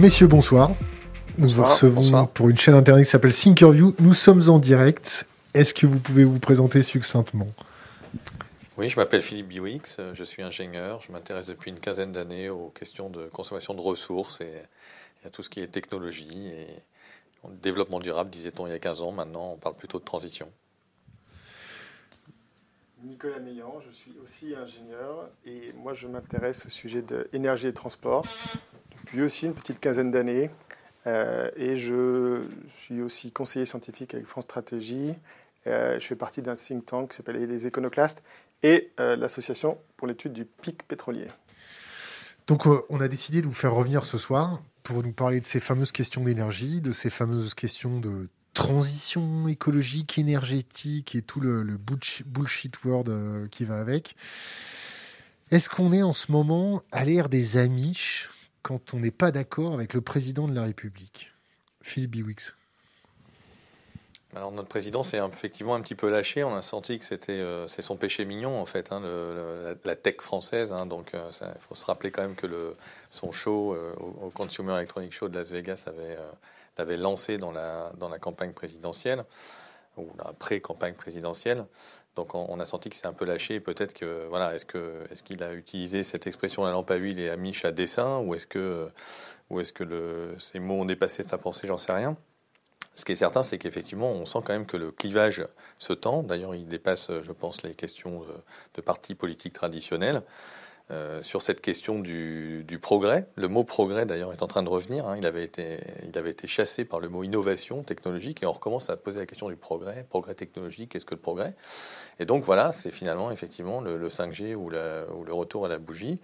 Messieurs, bonsoir. Nous vous recevons pour une chaîne internet qui s'appelle Thinkerview. Nous sommes en direct. Est-ce que vous pouvez vous présenter succinctement? Oui, je m'appelle Philippe Biwix, je suis ingénieur. Je m'intéresse depuis une quinzaine d'années aux questions de consommation de ressources et à tout ce qui est technologie et développement durable, disait-on il y a 15 ans. Maintenant, on parle plutôt de transition. Nicolas Meillan, je suis aussi ingénieur et moi je m'intéresse au sujet de l'énergie et transport depuis aussi une petite quinzaine d'années. Euh, et je suis aussi conseiller scientifique avec France Stratégie. Euh, je fais partie d'un think tank qui s'appelle les Éconoclastes et euh, l'association pour l'étude du pic pétrolier. Donc on a décidé de vous faire revenir ce soir pour nous parler de ces fameuses questions d'énergie, de ces fameuses questions de transition écologique, énergétique et tout le, bullshit world qui va avec. Est-ce qu'on est en ce moment à l'ère des Amish? Quand on n'est pas d'accord avec le président de la République Philippe Biwix. Alors notre président s'est effectivement un petit peu lâché. On a senti que c'était euh, son péché mignon en fait, hein, la, tech française. Hein. donc il euh, faut se rappeler quand même que son show au, au, Consumer Electronic Show de Las Vegas avait l'avait lancé dans la, dans la campagne présidentielle, ou la pré-campagne présidentielle. Donc on, a senti que c'est un peu lâché. Peut-être que voilà, est-ce que est-ce qu'il a utilisé cette expression la lampe à huile et à miche à dessin, ou est-ce que ou est-ce que ces mots ont dépassé sa pensée, j'en sais rien. Ce qui est certain, c'est qu'effectivement, on sent quand même que le clivage se tend. D'ailleurs, il dépasse, je pense, les questions de, de partis politiques traditionnels. Euh, sur cette question du, progrès. Le mot progrès, d'ailleurs, est en train de revenir. Hein. Il, avait été, il avait été chassé par le mot innovation technologique et on recommence à poser la question du progrès. Progrès technologique, qu'est-ce que le progrès? Et donc voilà, c'est finalement effectivement le, 5G ou, le retour à la bougie.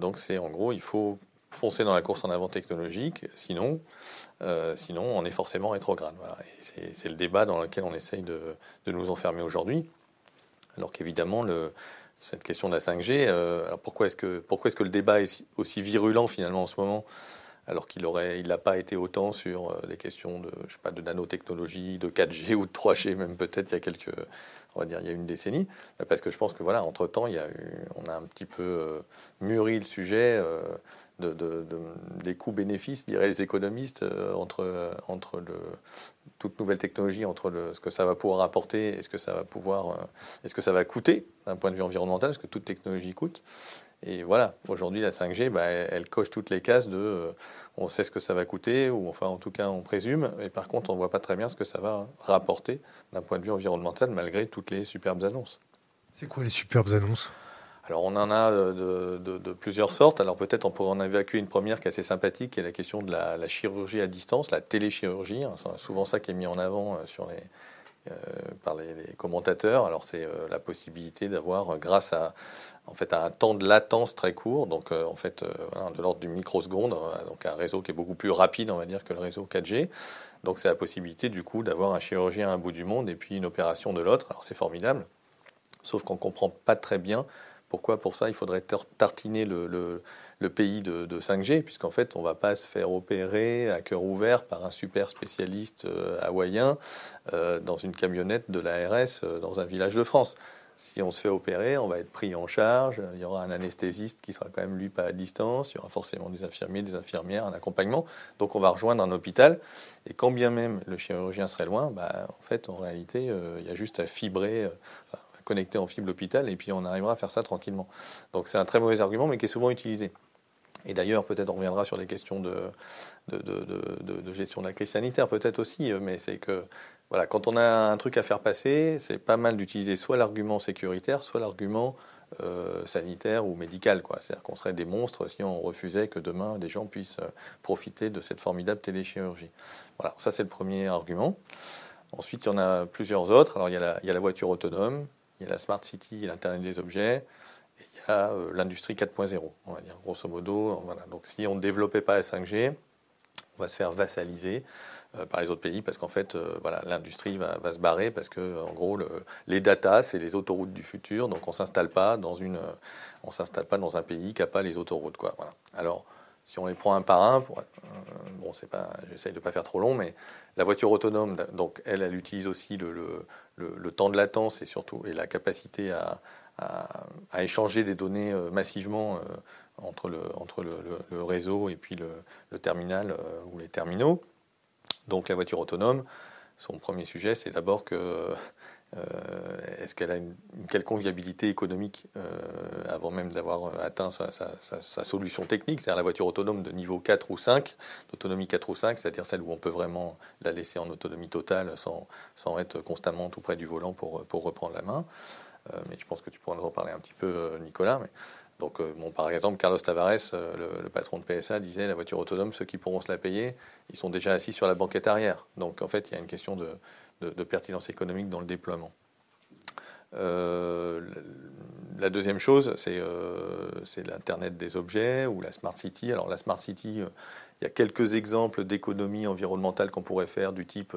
Donc c'est en gros, il faut foncer dans la course en avant technologique, sinon, euh, sinon on est forcément rétrograde. Voilà. c'est, le débat dans lequel on essaye de, de nous enfermer aujourd'hui. Alors qu'évidemment, le, cette question de la 5G. Euh, pourquoi est-ce que pourquoi est-ce que le débat est aussi virulent finalement en ce moment alors qu'il aurait il n'a pas été autant sur euh, des questions de je sais pas de nanotechnologie, de 4G ou de 3G même peut-être il y a quelques on va dire il y a une décennie parce que je pense que voilà entre temps il y a eu, on a un petit peu euh, mûri le sujet de, des coûts-bénéfices, diraient les économistes, entre, entre le, toute nouvelle technologie, entre ce que ça va pouvoir apporter et ce que ça va pouvoir, euh, est-ce que ça va coûter d'un point de vue environnemental, parce que toute technologie coûte. Et voilà, aujourd'hui la 5G, bah, elle, coche toutes les cases de, on sait ce que ça va coûter, ou enfin en tout cas on présume, et par contre on voit pas très bien ce que ça va rapporter d'un point de vue environnemental, malgré toutes les superbes annonces. C'est quoi les superbes annonces? Alors on en a de, plusieurs sortes. Alors peut-être on pourrait en évacuer une première qui est assez sympathique, qui est la question de la, chirurgie à distance, la téléchirurgie. C'est souvent ça qui est mis en avant euh, euh, par les, commentateurs. Alors c'est euh, la possibilité d'avoir, grâce à, en fait, à un temps de latence très court, donc en fait de l'ordre du microseconde, donc un réseau qui est beaucoup plus rapide, on va dire, que le réseau 4G. Donc c'est la possibilité du coup d'avoir un chirurgien à un bout du monde et puis une opération de l'autre. Alors c'est formidable, sauf qu'on comprend pas très bien pourquoi pour ça il faudrait tartiner le, pays de, 5G, puisqu'en fait on ne va pas se faire opérer à cœur ouvert par un super spécialiste euh, hawaïen euh, dans une camionnette de l'ARS euh, dans un village de France. Si on se fait opérer, on va être pris en charge, il y aura un anesthésiste qui sera quand même lui pas à distance, il y aura forcément des infirmiers, des infirmières, un accompagnement. Donc on va rejoindre un hôpital, et quand bien même le chirurgien serait loin, bah, en fait en réalité il y a juste à fibrer, connecter en fibre l'hôpital et puis on arrivera à faire ça tranquillement. Donc c'est un très mauvais argument, mais qui est souvent utilisé. Et d'ailleurs, peut-être on reviendra sur les questions de, de, de, gestion de la crise sanitaire, peut-être aussi, mais c'est que voilà, quand on a un truc à faire passer, c'est pas mal d'utiliser soit l'argument sécuritaire, soit l'argument euh, sanitaire ou médical. C'est-à-dire qu'on serait des monstres si on refusait que demain des gens puissent euh, profiter de cette formidable téléchirurgie. Voilà, ça c'est le premier argument. Ensuite, il y en a plusieurs autres. Alors, il y a la voiture autonome, il y a la Smart City, l'Internet des objets, et il y a euh, l'industrie 4.0, on va dire, grosso modo. Voilà. Donc si on ne développait pas la 5G, on va se faire vassaliser euh, par les autres pays parce qu'en fait, euh, voilà, l'industrie va, se barrer parce que, en gros, les data, c'est les autoroutes du futur, donc on s'installe pas dans une, on s'installe pas dans un pays qui n'a pas les autoroutes, quoi. Alors, si on les prend un par un, bon, c'est pas, j'essaye de pas faire trop long, mais la voiture autonome, donc elle, elle utilise aussi le, le, temps de latence et surtout et la capacité à, à, échanger des données euh, massivement euh, entre le, entre le, réseau et puis le, terminal ou les terminaux. Donc la voiture autonome, son premier sujet, c'est d'abord que euh, est-ce qu'elle a une, quelconque viabilité économique euh, avant même d'avoir atteint sa, solution technique, c'est-à-dire la voiture autonome de niveau 4 ou 5, d'autonomie 4 ou 5, c'est-à-dire celle où on peut vraiment la laisser en autonomie totale sans, sans être constamment tout près du volant pour, pour reprendre la main. Euh, mais je pense que tu pourras nous en parler un petit peu, Nicolas. Mais, donc, bon, par exemple, Carlos Tavares, le, patron de PSA, disait la voiture autonome, ceux qui pourront se la payer, ils sont déjà assis sur la banquette arrière. Donc, en fait, il y a une question de, de, pertinence économique dans le déploiement. Euh, la deuxième chose, euh, c'est l'Internet des objets ou la Smart City. Alors la Smart City, euh, il y a quelques exemples d'économies environnementales qu'on pourrait faire du type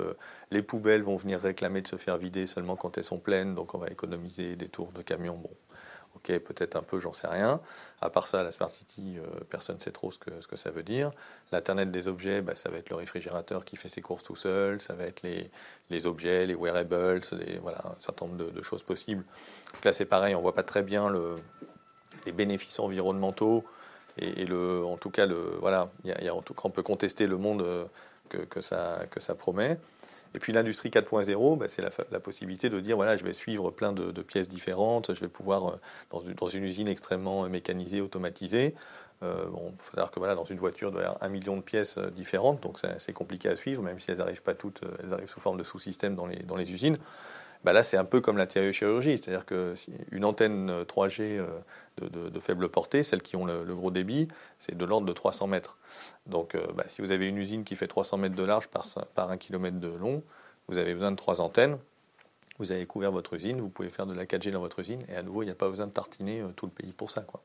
les poubelles vont venir réclamer de se faire vider seulement quand elles sont pleines, donc on va économiser des tours de camion. Bon, Ok, peut-être un peu, j'en sais rien. À part ça, la Smart City, euh, personne ne sait trop ce que, ça veut dire. L'Internet des objets, bah, ça va être le réfrigérateur qui fait ses courses tout seul, ça va être les, les objets, les wearables, voilà, un certain nombre de, choses possibles. là, c'est pareil, on ne voit pas très bien le, les bénéfices environnementaux et, en tout cas, on peut contester le monde euh, que ça promet. Et puis l'industrie 4.0, bah, c'est la, possibilité de dire voilà, je vais suivre plein de, pièces différentes, je vais pouvoir, euh, dans une, usine extrêmement euh, mécanisée, automatisée, euh, bon, il faut savoir que voilà, dans une voiture, il doit y avoir un million de pièces différentes, donc c'est compliqué à suivre, même si elles n'arrivent pas toutes, elles arrivent sous forme de sous-systèmes dans les, dans les usines. Bah là, c'est un peu comme la chirurgie, c'est-à-dire qu'une antenne 3G euh, de, faible portée, celles qui ont le, gros débit, c'est de l'ordre de 300 mètres. Donc, euh, bah, si vous avez une usine qui fait 300 mètres de large par, par 1 km de long, vous avez besoin de trois antennes. Vous avez couvert votre usine, vous pouvez faire de la 4G dans votre usine, et à nouveau, il n'y a pas besoin de tartiner euh, tout le pays pour ça. Quoi.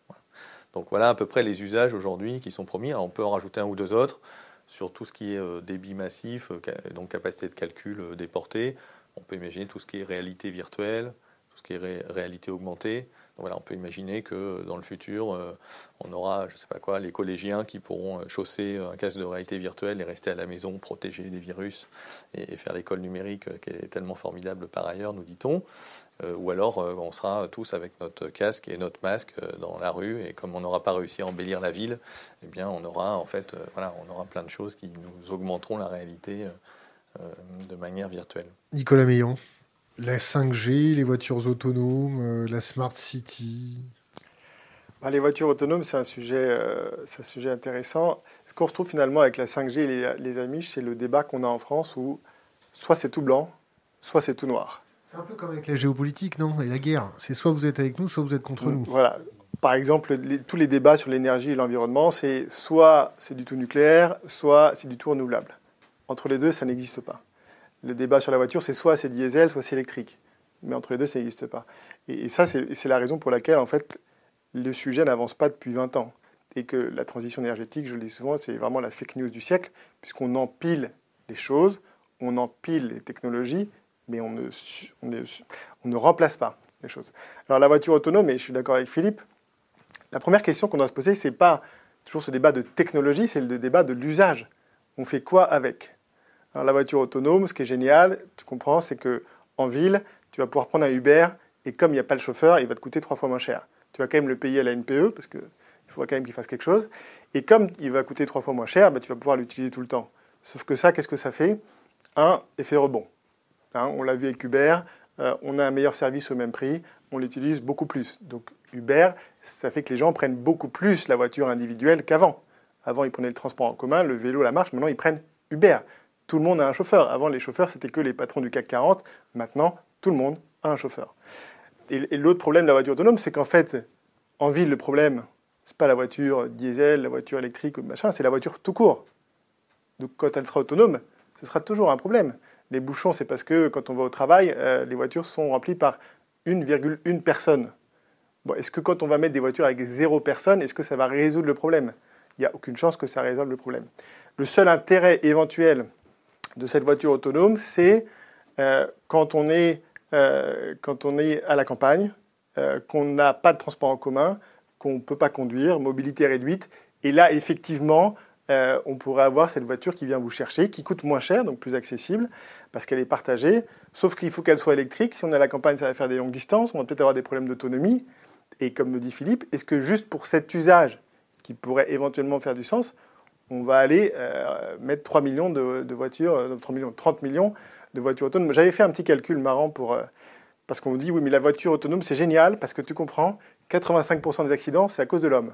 Donc voilà à peu près les usages aujourd'hui qui sont promis. on peut en rajouter un ou deux autres sur tout ce qui est débit massif, donc capacité de calcul déportée. On peut imaginer tout ce qui est réalité virtuelle, tout ce qui est réalité augmentée. voilà, on peut imaginer que dans le futur, euh, on aura, je sais pas quoi, les collégiens qui pourront euh, chausser un casque de réalité virtuelle et rester à la maison, protéger des virus et, faire l'école numérique euh, qui est tellement formidable par ailleurs, nous dit-on. ou alors, on sera tous avec notre casque et notre masque dans la rue et comme on n'aura pas réussi à embellir la ville, eh bien, on aura en fait, voilà, on aura plein de choses qui nous augmenteront la réalité euh, de manière virtuelle. Nicolas Meillon, la 5G, les voitures autonomes, euh, la Smart City bah, Les voitures autonomes, c'est un, sujet, euh, un sujet intéressant. Ce qu'on retrouve finalement avec la 5G et les, les amis, c'est le débat qu'on a en France où soit c'est tout blanc, soit c'est tout noir. C'est un peu comme avec la géopolitique, non? Et la guerre. C'est soit vous êtes avec nous, soit vous êtes contre nous. Voilà. Par exemple, tous les débats sur l'énergie et l'environnement, c'est soit c'est du tout nucléaire, soit c'est du tout renouvelable. Entre les deux, ça n'existe pas. Le débat sur la voiture, c'est soit c'est diesel, soit c'est électrique. Mais entre les deux, ça n'existe pas. Et, ça, c'est la raison pour laquelle, en fait, le sujet n'avance pas depuis 20 ans. Et que la transition énergétique, je le dis souvent, c'est vraiment la fake news du siècle, puisqu'on empile les choses, on empile les technologies, mais on ne, on ne remplace pas les choses. Alors la voiture autonome, et je suis d'accord avec Philippe, la première question qu'on doit se poser, c'est pas toujours ce débat de technologie, c'est le débat de l'usage. On fait quoi avec? La voiture autonome, ce qui est génial, tu comprends, c'est que en ville, tu vas pouvoir prendre un Uber et comme il n'y a pas le chauffeur, il va te coûter trois fois moins cher. Tu vas quand même le payer à la NPE parce qu'il faut quand même qu'il fasse quelque chose. Et comme il va coûter trois fois moins cher, bah, tu vas pouvoir l'utiliser tout le temps. Sauf que ça, qu'est-ce que ça fait? Un effet rebond. Hein, on l'a vu avec Uber, euh, on a un meilleur service au même prix, on l'utilise beaucoup plus. Donc Uber, ça fait que les gens prennent beaucoup plus la voiture individuelle qu'avant. Avant, ils prenaient le transport en commun, le vélo, la marche. Maintenant, ils prennent Uber tout le monde a un chauffeur. Avant, les chauffeurs, c'était que les patrons du CAC 40. Maintenant, tout le monde a un chauffeur. Et, l'autre problème de la voiture autonome, c'est qu'en fait, en ville, le problème, c'est pas la voiture diesel, la voiture électrique ou machin, c'est la voiture tout court. Donc, quand elle sera autonome, ce sera toujours un problème. Les bouchons, c'est parce que quand on va au travail, euh, les voitures sont remplies par 1,1 personne. Est-ce que quand on va mettre des voitures avec zéro personne, est-ce que ça va résoudre le problème? Il n'y a aucune chance que ça résolve le problème. Le seul intérêt éventuel de cette voiture autonome, c'est euh, quand, on est, euh, quand on est à la campagne, euh, qu'on n'a pas de transport en commun, qu'on ne peut pas conduire, mobilité réduite. Et là, effectivement, on pourrait avoir cette voiture qui vient vous chercher, qui coûte moins cher, donc plus accessible, parce qu'elle est partagée. Sauf qu'il faut qu'elle soit électrique. Si on est à la campagne, ça va faire des longues distances. On va peut-être avoir des problèmes d'autonomie. Et comme me dit Philippe, est-ce que juste pour cet usage, qui pourrait éventuellement faire du sens, on va aller mettre 3 millions de, voitures, 3 millions, 30 millions de voitures autonomes. J'avais fait un petit calcul marrant pour, parce qu'on me dit, oui, mais la voiture autonome, c'est génial, parce que tu comprends, 85% des accidents, c'est à cause de l'homme.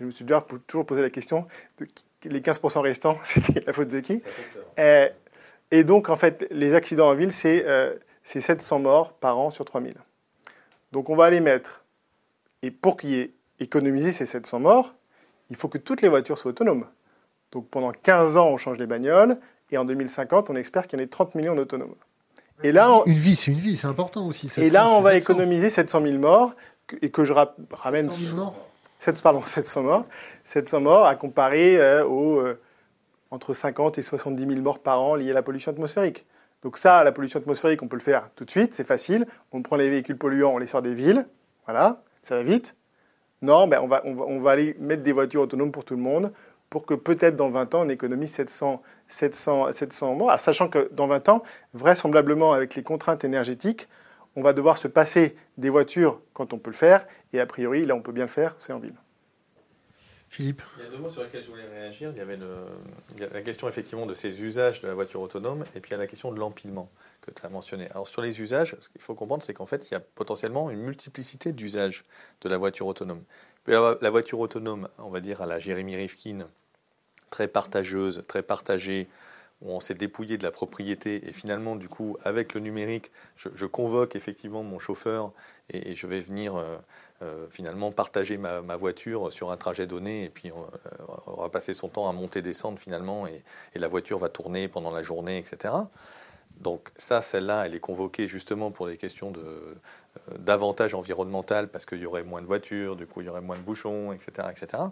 Je me suis déjà toujours posé la question, de les 15% restants, c'était la faute de qui? Et, et, donc, en fait, les accidents en ville, c'est 700 morts par an sur 3000. Donc, on va les mettre. Et pour qu'il y ait économisé ces 700 morts, il faut que toutes les voitures soient autonomes. Donc, pendant 15 ans, on change les bagnoles, et en 2050, on espère qu'il y en ait 30 millions d'autonomes. Et là, une vie, c'est une vie, c'est important aussi. et là, on va économiser 700 000 morts et que je ramène. 700 000 morts 7, pardon, 700 morts. 700 morts à comparer euh, aux euh, entre 50 et 70 000 morts par an liés à la pollution atmosphérique. Donc ça, la pollution atmosphérique, on peut le faire tout de suite, c'est facile. On prend les véhicules polluants, on les sort des villes, voilà, ça va vite. Non, ben on, va, on, va, on va aller mettre des voitures autonomes pour tout le monde pour que peut-être dans 20 ans, on économise 700, 700, 700 morts, sachant que dans 20 ans, vraisemblablement avec les contraintes énergétiques, on va devoir se passer des voitures quand on peut le faire, et a priori, là on peut bien le faire, c'est en ville. Philippe Il y a deux mots sur lesquels je voulais réagir. Il y avait la question effectivement de ces usages de la voiture autonome, et puis il y a la question de l'empilement que tu as mentionné. Alors sur les usages, ce qu'il faut comprendre, c'est qu'en fait, il y a potentiellement une multiplicité d'usages de la voiture autonome. La voiture autonome, on va dire à la Jérémy Rifkin, très partageuse, très partagée, où on s'est dépouillé de la propriété et finalement, du coup, avec le numérique, je, convoque effectivement mon chauffeur et, je vais venir euh, euh, finalement partager ma, voiture sur un trajet donné et puis on, euh, va passer son temps à monter, descendre finalement et, la voiture va tourner pendant la journée, etc. Donc ça, celle-là, elle est convoquée justement pour des questions de, euh, environnemental parce qu'il y aurait moins de voitures, du coup il y aurait moins de bouchons, etc., etc.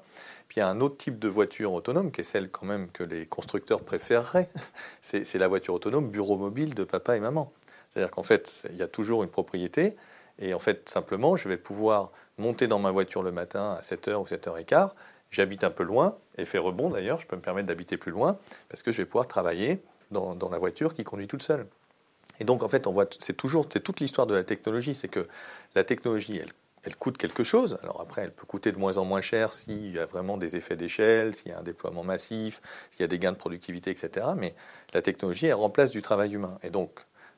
Puis il y a un autre type de voiture autonome qui est celle quand même que les constructeurs préféreraient, c'est la voiture autonome bureau mobile de papa et maman. C'est-à-dire qu'en fait il y a toujours une propriété et en fait simplement je vais pouvoir monter dans ma voiture le matin à 7h ou 7h15, j'habite un peu loin, et fait rebond d'ailleurs, je peux me permettre d'habiter plus loin parce que je vais pouvoir travailler dans, la voiture qui conduit toute seule. Et donc, en fait, on voit, c'est toujours, c'est toute l'histoire de la technologie, c'est que la technologie, elle, elle, coûte quelque chose. Alors après, elle peut coûter de moins en moins cher s'il y a vraiment des effets d'échelle, s'il y a un déploiement massif, s'il y a des gains de productivité, etc. Mais la technologie, elle remplace du travail humain. Et donc,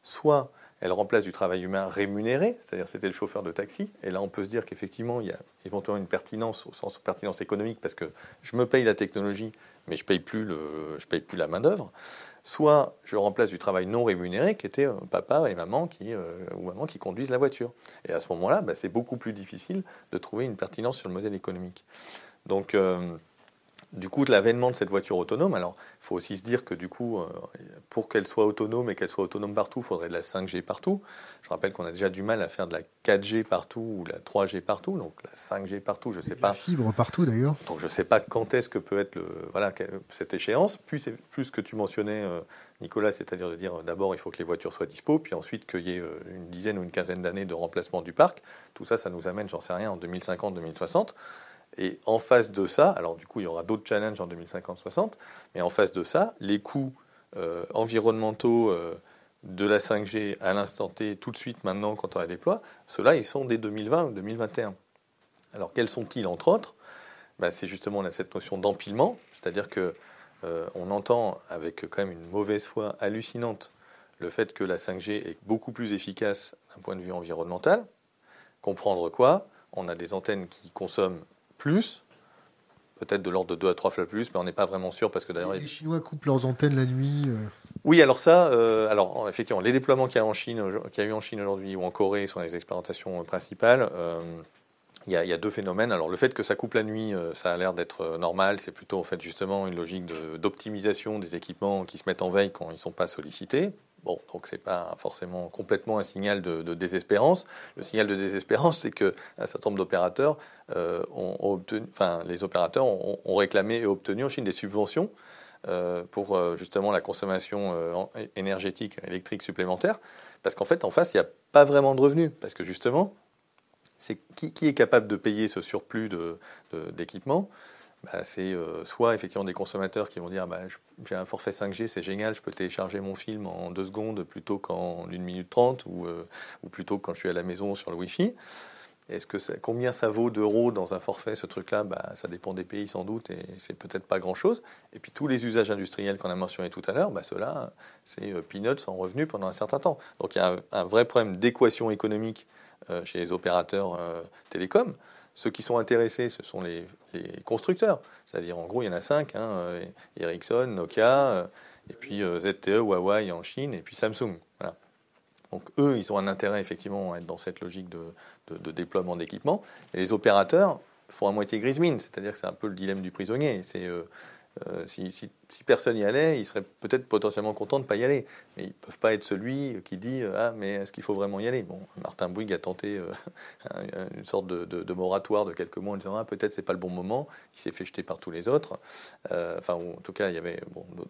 soit elle remplace du travail humain rémunéré, c'est-à-dire c'était le chauffeur de taxi. Et là, on peut se dire qu'effectivement, il y a éventuellement une pertinence au sens de pertinence économique parce que je me paye la technologie, mais je paye paye plus la main d'œuvre soit je remplace du travail non rémunéré qui était euh, papa et maman qui, euh, ou maman qui conduisent la voiture. Et à ce moment-là, bah, c'est beaucoup plus difficile de trouver une pertinence sur le modèle économique. Donc, euh, du coup, de l'avènement de cette voiture autonome, alors il faut aussi se dire que du coup, euh, pour qu'elle soit autonome et qu'elle soit autonome partout, il faudrait de la 5G partout. Je rappelle qu'on a déjà du mal à faire de la 4G partout ou la 3G partout, donc la 5G partout, je ne sais pas. La fibre partout d'ailleurs. Donc je ne sais pas quand est-ce que peut être le, voilà, cette échéance. Plus, plus ce que tu mentionnais, euh, Nicolas, c'est-à-dire de dire d'abord il faut que les voitures soient dispo, puis ensuite qu'il y ait euh, une dizaine ou une quinzaine d'années de remplacement du parc. Tout ça, ça nous amène, j'en sais rien, en 2050-2060. Et en face de ça, alors du coup, il y aura d'autres challenges en 2050-60, mais en face de ça, les coûts euh, environnementaux euh, de la 5G à l'instant T, tout de suite maintenant, quand on la déploie, ceux-là, ils sont dès 2020 ou 2021. Alors, quels sont-ils, entre autres? Ben, C'est justement cette notion d'empilement, c'est-à-dire que euh, on entend avec quand même une mauvaise foi hallucinante le fait que la 5G est beaucoup plus efficace d'un point de vue environnemental. Comprendre quoi? On a des antennes qui consomment plus, peut-être de l'ordre de 2 à 3 fois plus, mais on n'est pas vraiment sûr parce que d'ailleurs. Les Chinois coupent leurs antennes la nuit. Euh. Oui, alors ça, euh, alors effectivement, les déploiements qu'il y a en Chine, qu'il y a eu en Chine aujourd'hui ou en Corée sont les expérimentations principales. Euh, il y, a, deux phénomènes. Alors le fait que ça coupe la nuit, ça a l'air d'être normal. C'est plutôt en fait justement une logique d'optimisation des équipements qui se mettent en veille quand ils ne sont pas sollicités. Bon, donc c'est pas forcément complètement un signal de, désespérance. Le signal de désespérance, c'est que un certain nombre d'opérateurs euh, ont, obtenu, enfin les opérateurs ont, réclamé et obtenu en Chine des subventions euh, pour euh, justement la consommation énergétique électrique supplémentaire, parce qu'en fait en face il n'y a pas vraiment de revenus, parce que justement qui, est capable de payer ce surplus d'équipement? Bah, c'est euh, soit effectivement des consommateurs qui vont dire bah, j'ai un forfait 5G, c'est génial, je peux télécharger mon film en deux secondes plutôt qu'en 1 minute 30 ou, euh, plutôt quand je suis à la maison sur le Wi-Fi. Est-ce que combien ça vaut d'euros dans un forfait, ce truc-là? Bah, Ça dépend des pays sans doute et c'est peut-être pas grand-chose. Et puis tous les usages industriels qu'on a mentionnés tout à l'heure, bah, ceux-là, c'est euh, peanuts en revenus pendant un certain temps. Donc il y a un, vrai problème d'équation économique chez les opérateurs télécoms. Ceux qui sont intéressés, ce sont les, constructeurs. C'est-à-dire, en gros, il y en a cinq hein, Ericsson, Nokia, et puis ZTE, Huawei en Chine, et puis Samsung. Donc eux, ils ont un intérêt effectivement à être dans cette logique de, déploiement d'équipement. Et les opérateurs font à moitié grise mine, c'est-à-dire que c'est un peu le dilemme du prisonnier. Euh, euh, si, personne y allait, ils seraient peut-être potentiellement contents de ne pas y aller. Mais ils ne peuvent pas être celui qui dit Ah, mais est-ce qu'il faut vraiment y aller? Bon, Martin Bouygues a tenté euh, une sorte de, moratoire de quelques mois en disant Ah, peut-être c'est pas le bon moment. Il s'est fait jeter par tous les autres. enfin, en tout cas, il y avait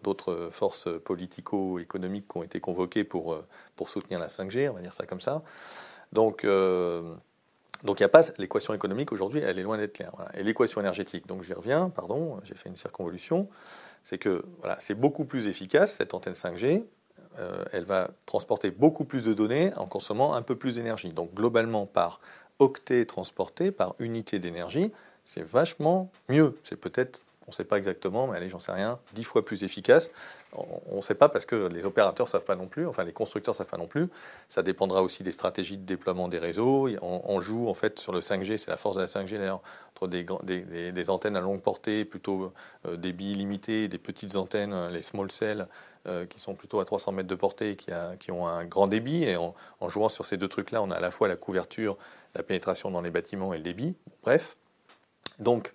d'autres forces politico-économiques qui ont été convoquées pour, pour soutenir la 5G, on va dire ça comme ça. Donc, donc l'équation économique aujourd'hui, elle est loin d'être claire. Et l'équation énergétique, donc j'y reviens, pardon, j'ai fait une circonvolution, c'est que voilà, c'est beaucoup plus efficace cette antenne 5G. Euh, elle va transporter beaucoup plus de données en consommant un peu plus d'énergie. Donc globalement, par octet transporté, par unité d'énergie, c'est vachement mieux. C'est peut-être on ne sait pas exactement, mais allez, j'en sais rien, dix fois plus efficace. On ne sait pas parce que les opérateurs ne savent pas non plus, enfin les constructeurs ne savent pas non plus. Ça dépendra aussi des stratégies de déploiement des réseaux. On, joue en fait sur le 5G, c'est la force de la 5G d'ailleurs, entre des, antennes à longue portée, plutôt euh, débit limité, des petites antennes, les small cells, euh, qui sont plutôt à 300 mètres de portée, qui, a, qui ont un grand débit. Et en, en jouant sur ces deux trucs-là, on a à la fois la couverture, la pénétration dans les bâtiments et le débit. Bref. Donc,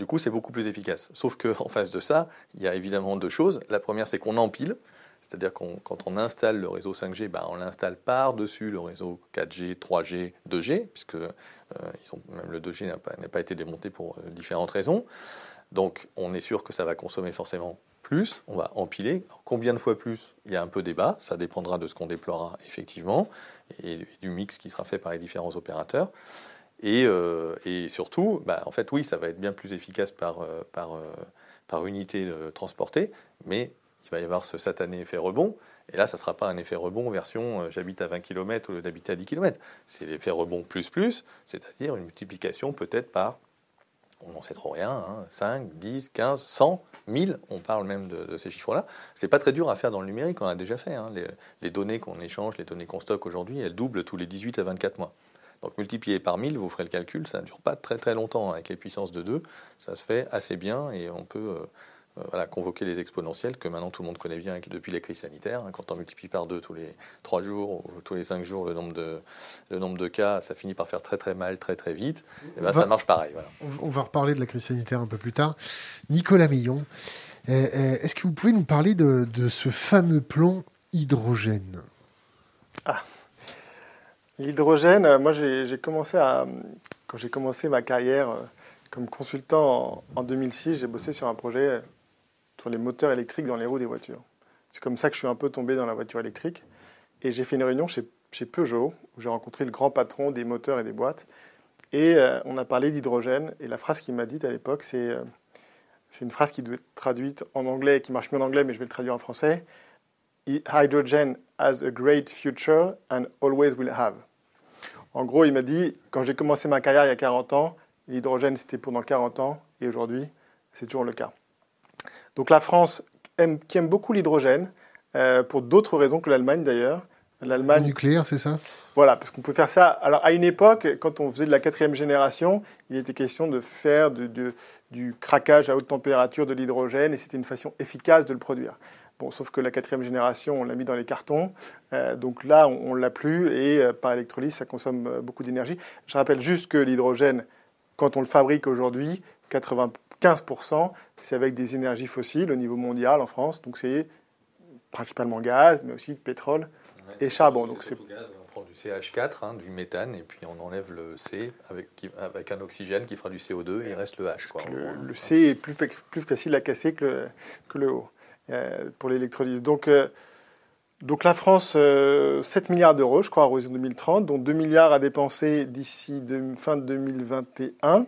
du coup, c'est beaucoup plus efficace. Sauf qu'en face de ça, il y a évidemment deux choses. La première, c'est qu'on empile. C'est-à-dire qu'on quand on installe le réseau 5G, bah, on l'installe par-dessus le réseau 4G, 3G, 2G, puisque euh, même le 2G n'a pas, été démonté pour euh, différentes raisons. Donc on est sûr que ça va consommer forcément plus, on va empiler. combien de fois plus? Il y a un peu débat, ça dépendra de ce qu'on déploiera effectivement et du mix qui sera fait par les différents opérateurs. Euh, et, surtout, bah, en fait, oui, ça va être bien plus efficace par, euh, euh, par unité transportée, mais il va y avoir ce satané effet rebond. Et là, ça ne sera pas un effet rebond version j'habite à 20 km au lieu d'habiter à 10 km. C'est l'effet rebond plus plus, c'est-à-dire une multiplication peut-être par, on n'en sait trop rien, 5, 10, 15, 100, 1000, on parle même de, ces chiffres-là. C'est pas très dur à faire dans le numérique, on a déjà fait. Hein. Les, données qu'on échange, les données qu'on stocke aujourd'hui, elles doublent tous les 18 à 24 mois. Donc multiplié par 1000, vous ferez le calcul, ça ne dure pas très très longtemps avec les puissances de 2, ça se fait assez bien et on peut euh, euh, convoquer les exponentielles que maintenant tout le monde connaît bien depuis les crises sanitaires. Hein. quand on multiplie par 2 tous les 3 jours ou tous les 5 jours le nombre, de, le nombre de cas, ça finit par faire très très mal très très vite. Et ben, ça marche pareil. On va reparler de la crise sanitaire un peu plus tard. Nicolas Millon, euh, est-ce que vous pouvez nous parler de, de ce fameux plan hydrogène? Ah. L'hydrogène, euh, moi j'ai commencé à, quand j'ai commencé ma carrière euh, comme consultant en, 2006, j'ai bossé sur un projet euh, sur les moteurs électriques dans les roues des voitures. C'est comme ça que je suis un peu tombé dans la voiture électrique. Et j'ai fait une réunion chez, Peugeot, où j'ai rencontré le grand patron des moteurs et des boîtes. Et on a parlé d'hydrogène. Et la phrase qu'il m'a dite à l'époque, c'est c'est une phrase qui doit être traduite en anglais qui marche mieux en anglais, mais je vais le traduire en français. Hydrogen has a great future and always will have. En gros, il m'a dit, quand j'ai commencé ma carrière il y a 40 ans, l'hydrogène c'était pendant 40 ans, et aujourd'hui, c'est toujours le cas. Donc la France, aime, qui aime beaucoup l'hydrogène, euh, pour d'autres raisons que l'Allemagne d'ailleurs. L'Allemagne. nucléaire, c'est ça? Voilà, parce qu'on peut faire ça. Alors, à une époque, quand on faisait de la quatrième génération, il était question de faire du craquage à haute température de l'hydrogène et c'était une façon efficace de le produire sauf que la quatrième génération, on l'a mis dans les cartons. Euh, donc là, on ne l'a plus et euh, par électrolyse, ça consomme euh, beaucoup d'énergie. Je rappelle juste que l'hydrogène, quand on le fabrique aujourd'hui, 95%, c'est avec des énergies fossiles au niveau mondial en France. Donc c'est principalement gaz, mais aussi pétrole et charbon. Donc c'est on prend du CH4, hein, du méthane, et puis on enlève le C avec, avec un oxygène qui fera du CO2 et il reste le H. le, C est plus, plus facile à casser que le, que le O. Euh, pour l'électrolyse. Donc, euh, donc la France, 7 euh, milliards d'euros, je crois, à horizon 2030, dont 2 milliards à dépenser d'ici fin 2021.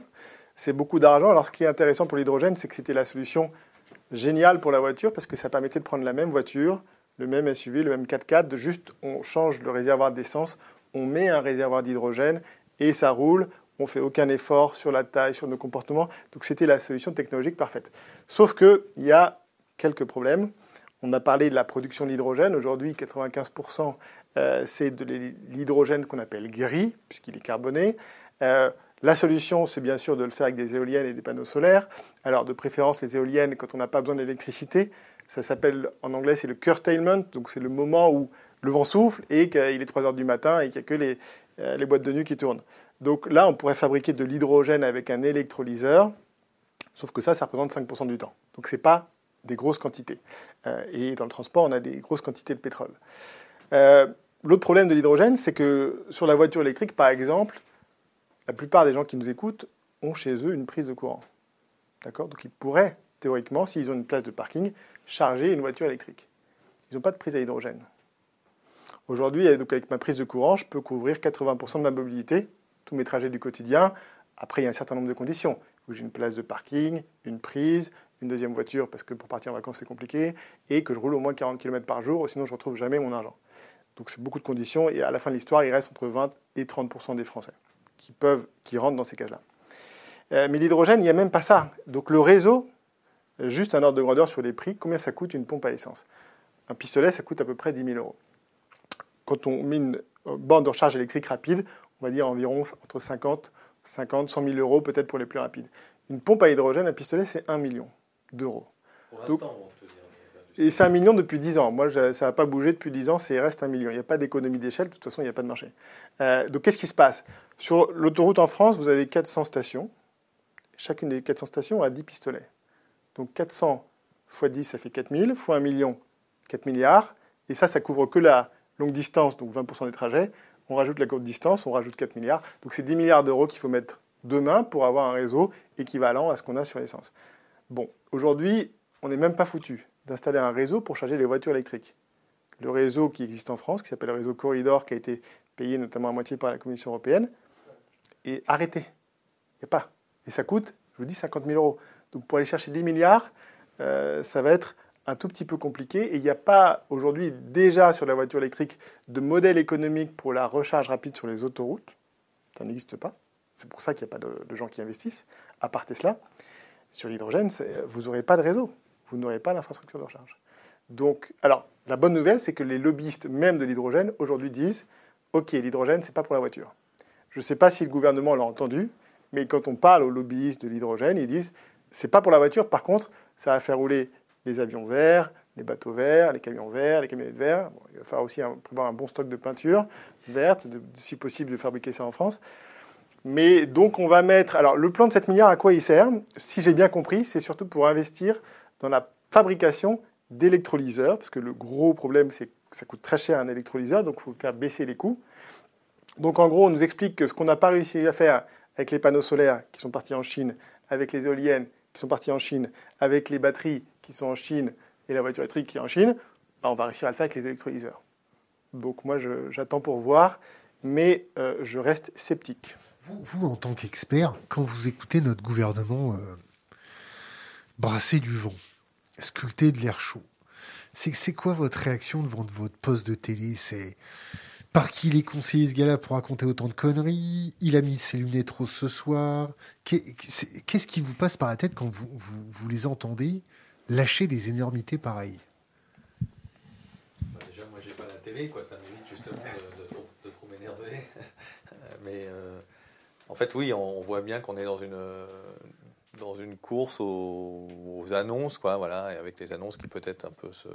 C'est beaucoup d'argent. Alors ce qui est intéressant pour l'hydrogène, c'est que c'était la solution géniale pour la voiture parce que ça permettait de prendre la même voiture, le même SUV, le même 4x4, de juste on change le réservoir d'essence, on met un réservoir d'hydrogène et ça roule. On fait aucun effort sur la taille, sur nos comportements. Donc c'était la solution technologique parfaite. Sauf qu'il y a quelques problèmes. On a parlé de la production d'hydrogène. Aujourd'hui, 95% euh, c'est de l'hydrogène qu'on appelle gris, puisqu'il est carboné. Euh, la solution, c'est bien sûr de le faire avec des éoliennes et des panneaux solaires. Alors, de préférence, les éoliennes, quand on n'a pas besoin d'électricité, ça s'appelle, en anglais, c'est le curtailment. Donc, c'est le moment où le vent souffle et qu'il est 3 heures du matin et qu'il n'y a que les, euh, les, boîtes de nuit qui tournent. Donc là, on pourrait fabriquer de l'hydrogène avec un électrolyseur, sauf que ça, ça représente 5% du temps. Donc ce n'est pas des grosses quantités. Euh, et dans le transport, on a des grosses quantités de pétrole. Euh, l'autre problème de l'hydrogène, c'est que sur la voiture électrique, par exemple, la plupart des gens qui nous écoutent ont chez eux une prise de courant. D'accord? Donc ils pourraient, théoriquement, s'ils ont une place de parking, charger une voiture électrique. Ils n'ont pas de prise à hydrogène. Aujourd'hui, avec ma prise de courant, je peux couvrir 80% de ma mobilité, tous mes trajets du quotidien. Après, il y a un certain nombre de conditions. J'ai une place de parking, une prise, une deuxième voiture, parce que pour partir en vacances, c'est compliqué, et que je roule au moins 40 km par jour, sinon je ne retrouve jamais mon argent. Donc c'est beaucoup de conditions, et à la fin de l'histoire, il reste entre 20 et 30% des Français qui, peuvent, qui rentrent dans ces cases-là. Euh, mais l'hydrogène, il n'y a même pas ça. Donc le réseau, juste un ordre de grandeur sur les prix, combien ça coûte une pompe à essence? Un pistolet, ça coûte à peu près 10 000 euros. Quand on met une borne de recharge électrique rapide, on va dire environ entre 50, 50 100 000 euros peut-être pour les plus rapides. Une pompe à hydrogène, un pistolet, c'est 1 million d'euros. Et c'est un million depuis 10 ans. Moi, ça n'a pas bougé depuis 10 ans, c'est reste un million. Il n'y a pas d'économie d'échelle, de toute façon, il n'y a pas de marché. Euh, donc, qu'est-ce qui se passe? Sur l'autoroute en France, vous avez 400 stations. Chacune des 400 stations a 10 pistolets. Donc, 400 x 10, ça fait 4000, x 1 million, 4 milliards. Et ça, ça couvre que la longue distance, donc 20% des trajets. On rajoute la courte distance, on rajoute 4 milliards. Donc, c'est 10 milliards d'euros qu'il faut mettre demain pour avoir un réseau équivalent à ce qu'on a sur l'essence. Bon, aujourd'hui, on n'est même pas foutu d'installer un réseau pour charger les voitures électriques. Le réseau qui existe en France, qui s'appelle le réseau Corridor, qui a été payé notamment à moitié par la Commission européenne, est arrêté. Il n'y a pas. Et ça coûte, je vous dis, 50 000 euros. Donc pour aller chercher 10 milliards, euh, ça va être un tout petit peu compliqué. Et il n'y a pas aujourd'hui déjà sur la voiture électrique de modèle économique pour la recharge rapide sur les autoroutes. Ça n'existe pas. C'est pour ça qu'il n'y a pas de, de, gens qui investissent, à part Tesla. Sur l'hydrogène, vous n'aurez pas de réseau vous n'aurez pas l'infrastructure de recharge. Donc, alors, la bonne nouvelle, c'est que les lobbyistes même de l'hydrogène aujourd'hui disent Ok, l'hydrogène, c'est pas pour la voiture. Je ne sais pas si le gouvernement l'a entendu, mais quand on parle aux lobbyistes de l'hydrogène, ils disent c'est pas pour la voiture, par contre, ça va faire rouler les avions verts, les bateaux verts, les camions verts, les camionnettes verts. il va falloir aussi prévoir un bon stock de peinture verte, si possible de fabriquer ça en France. Mais donc on va mettre. Alors le plan de 7 milliards, à quoi il sert? Si j'ai bien compris, c'est surtout pour investir dans la fabrication d'électrolyseurs, parce que le gros problème, c'est que ça coûte très cher un électrolyseur, donc il faut faire baisser les coûts. Donc en gros, on nous explique que ce qu'on n'a pas réussi à faire avec les panneaux solaires qui sont partis en Chine, avec les éoliennes qui sont partis en Chine, avec les batteries qui sont en Chine et la voiture électrique qui est en Chine, bah, on va réussir à le faire avec les électrolyseurs. Donc moi, j'attends pour voir, mais euh, je reste sceptique. Vous, en tant qu'expert, quand vous écoutez notre gouvernement euh, brasser du vent, sculpter de l'air chaud. C'est quoi votre réaction devant votre poste de télé? C'est par qui il est conseillé ce gars-là pour raconter autant de conneries? Il a mis ses lunettes roses ce soir? Qu'est-ce qui vous passe par la tête quand vous, les entendez lâcher des énormités pareilles? Bah, Déjà, moi, j'ai pas la télé, quoi. Ça m'évite justement de, trop, m'énerver. Mais euh, en fait, oui, on voit bien qu'on est dans une, dans une course aux, annonces, quoi, voilà, et avec les annonces qui peut-être un peu se.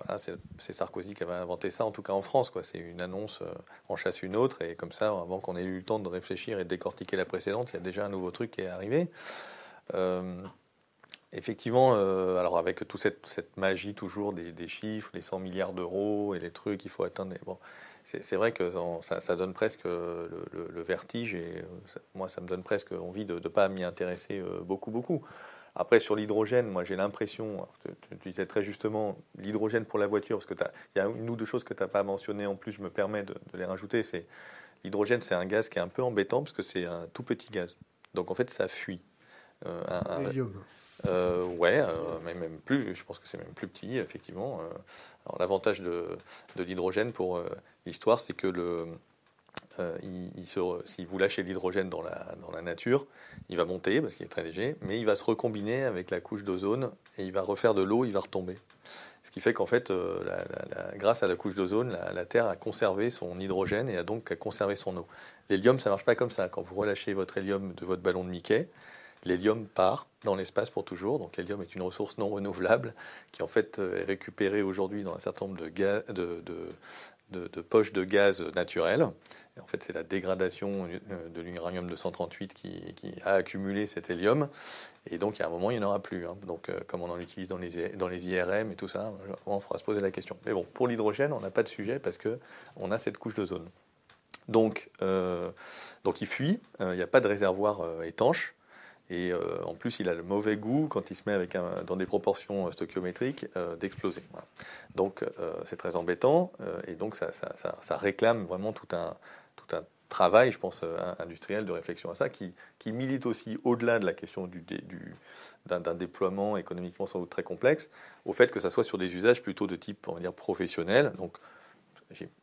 Voilà, c'est Sarkozy qui avait inventé ça, en tout cas en France, quoi. C'est une annonce, euh, en chasse une autre, et comme ça, avant qu'on ait eu le temps de réfléchir et de décortiquer la précédente, il y a déjà un nouveau truc qui est arrivé. Euh, effectivement, euh, alors avec toute cette, magie toujours des, des, chiffres, les 100 milliards d'euros et les trucs, il faut atteindre. Bon, c'est vrai que ça, donne presque le, vertige et moi ça me donne presque envie de ne pas m'y intéresser euh, beaucoup beaucoup. Après sur l'hydrogène, moi j'ai l'impression, tu, disais très justement l'hydrogène pour la voiture, parce qu'il y a une ou deux choses que tu n'as pas mentionnées en plus, je me permets de, les rajouter. C'est l'hydrogène, c'est un gaz qui est un peu embêtant parce que c'est un tout petit gaz. Donc en fait ça fuit. Euh, un, euh, ouais, euh, même plus, je pense que c'est même plus petit, effectivement. Euh. alors l'avantage de, l'hydrogène pour l'histoire, c'est que le, euh, si vous lâchez l'hydrogène dans la, nature, il va monter parce qu'il est très léger, mais il va se recombiner avec la couche d'ozone et il va refaire de l'eau, il va retomber. Ce qui fait qu'en fait, euh, grâce à la couche d'ozone, la, Terre a conservé son hydrogène et a donc conservé son eau. L'hélium, ça ne marche pas comme ça. Quand vous relâchez votre hélium de votre ballon de Mickey, l'hélium part dans l'espace pour toujours. Donc l'hélium est une ressource non renouvelable qui en fait euh, est récupérée aujourd'hui dans un certain nombre de, poches de gaz naturel. en fait, c'est la dégradation euh, de l'uranium 238 qui, qui, a accumulé cet hélium. Et donc, à un moment, il n'y en aura plus. Hein. Donc, euh, comme on en utilise dans les, IRM et tout ça, on faudra se poser la question. Mais bon, pour l'hydrogène, on n'a pas de sujet parce qu'on a cette couche d'ozone. Donc, donc, il fuit. Il n'y a pas de réservoir étanche. Et euh, en plus, il a le mauvais goût, quand il se met avec dans des proportions stoichiométriques, euh, d'exploser. Donc, euh, c'est très embêtant. et donc, ça, réclame vraiment tout un, tout un travail, je pense, industriel de réflexion à ça, qui, qui milite aussi au-delà de la question du, du d'un déploiement économiquement sans doute très complexe, au fait que ça soit sur des usages plutôt de type, on va dire, professionnel. Donc,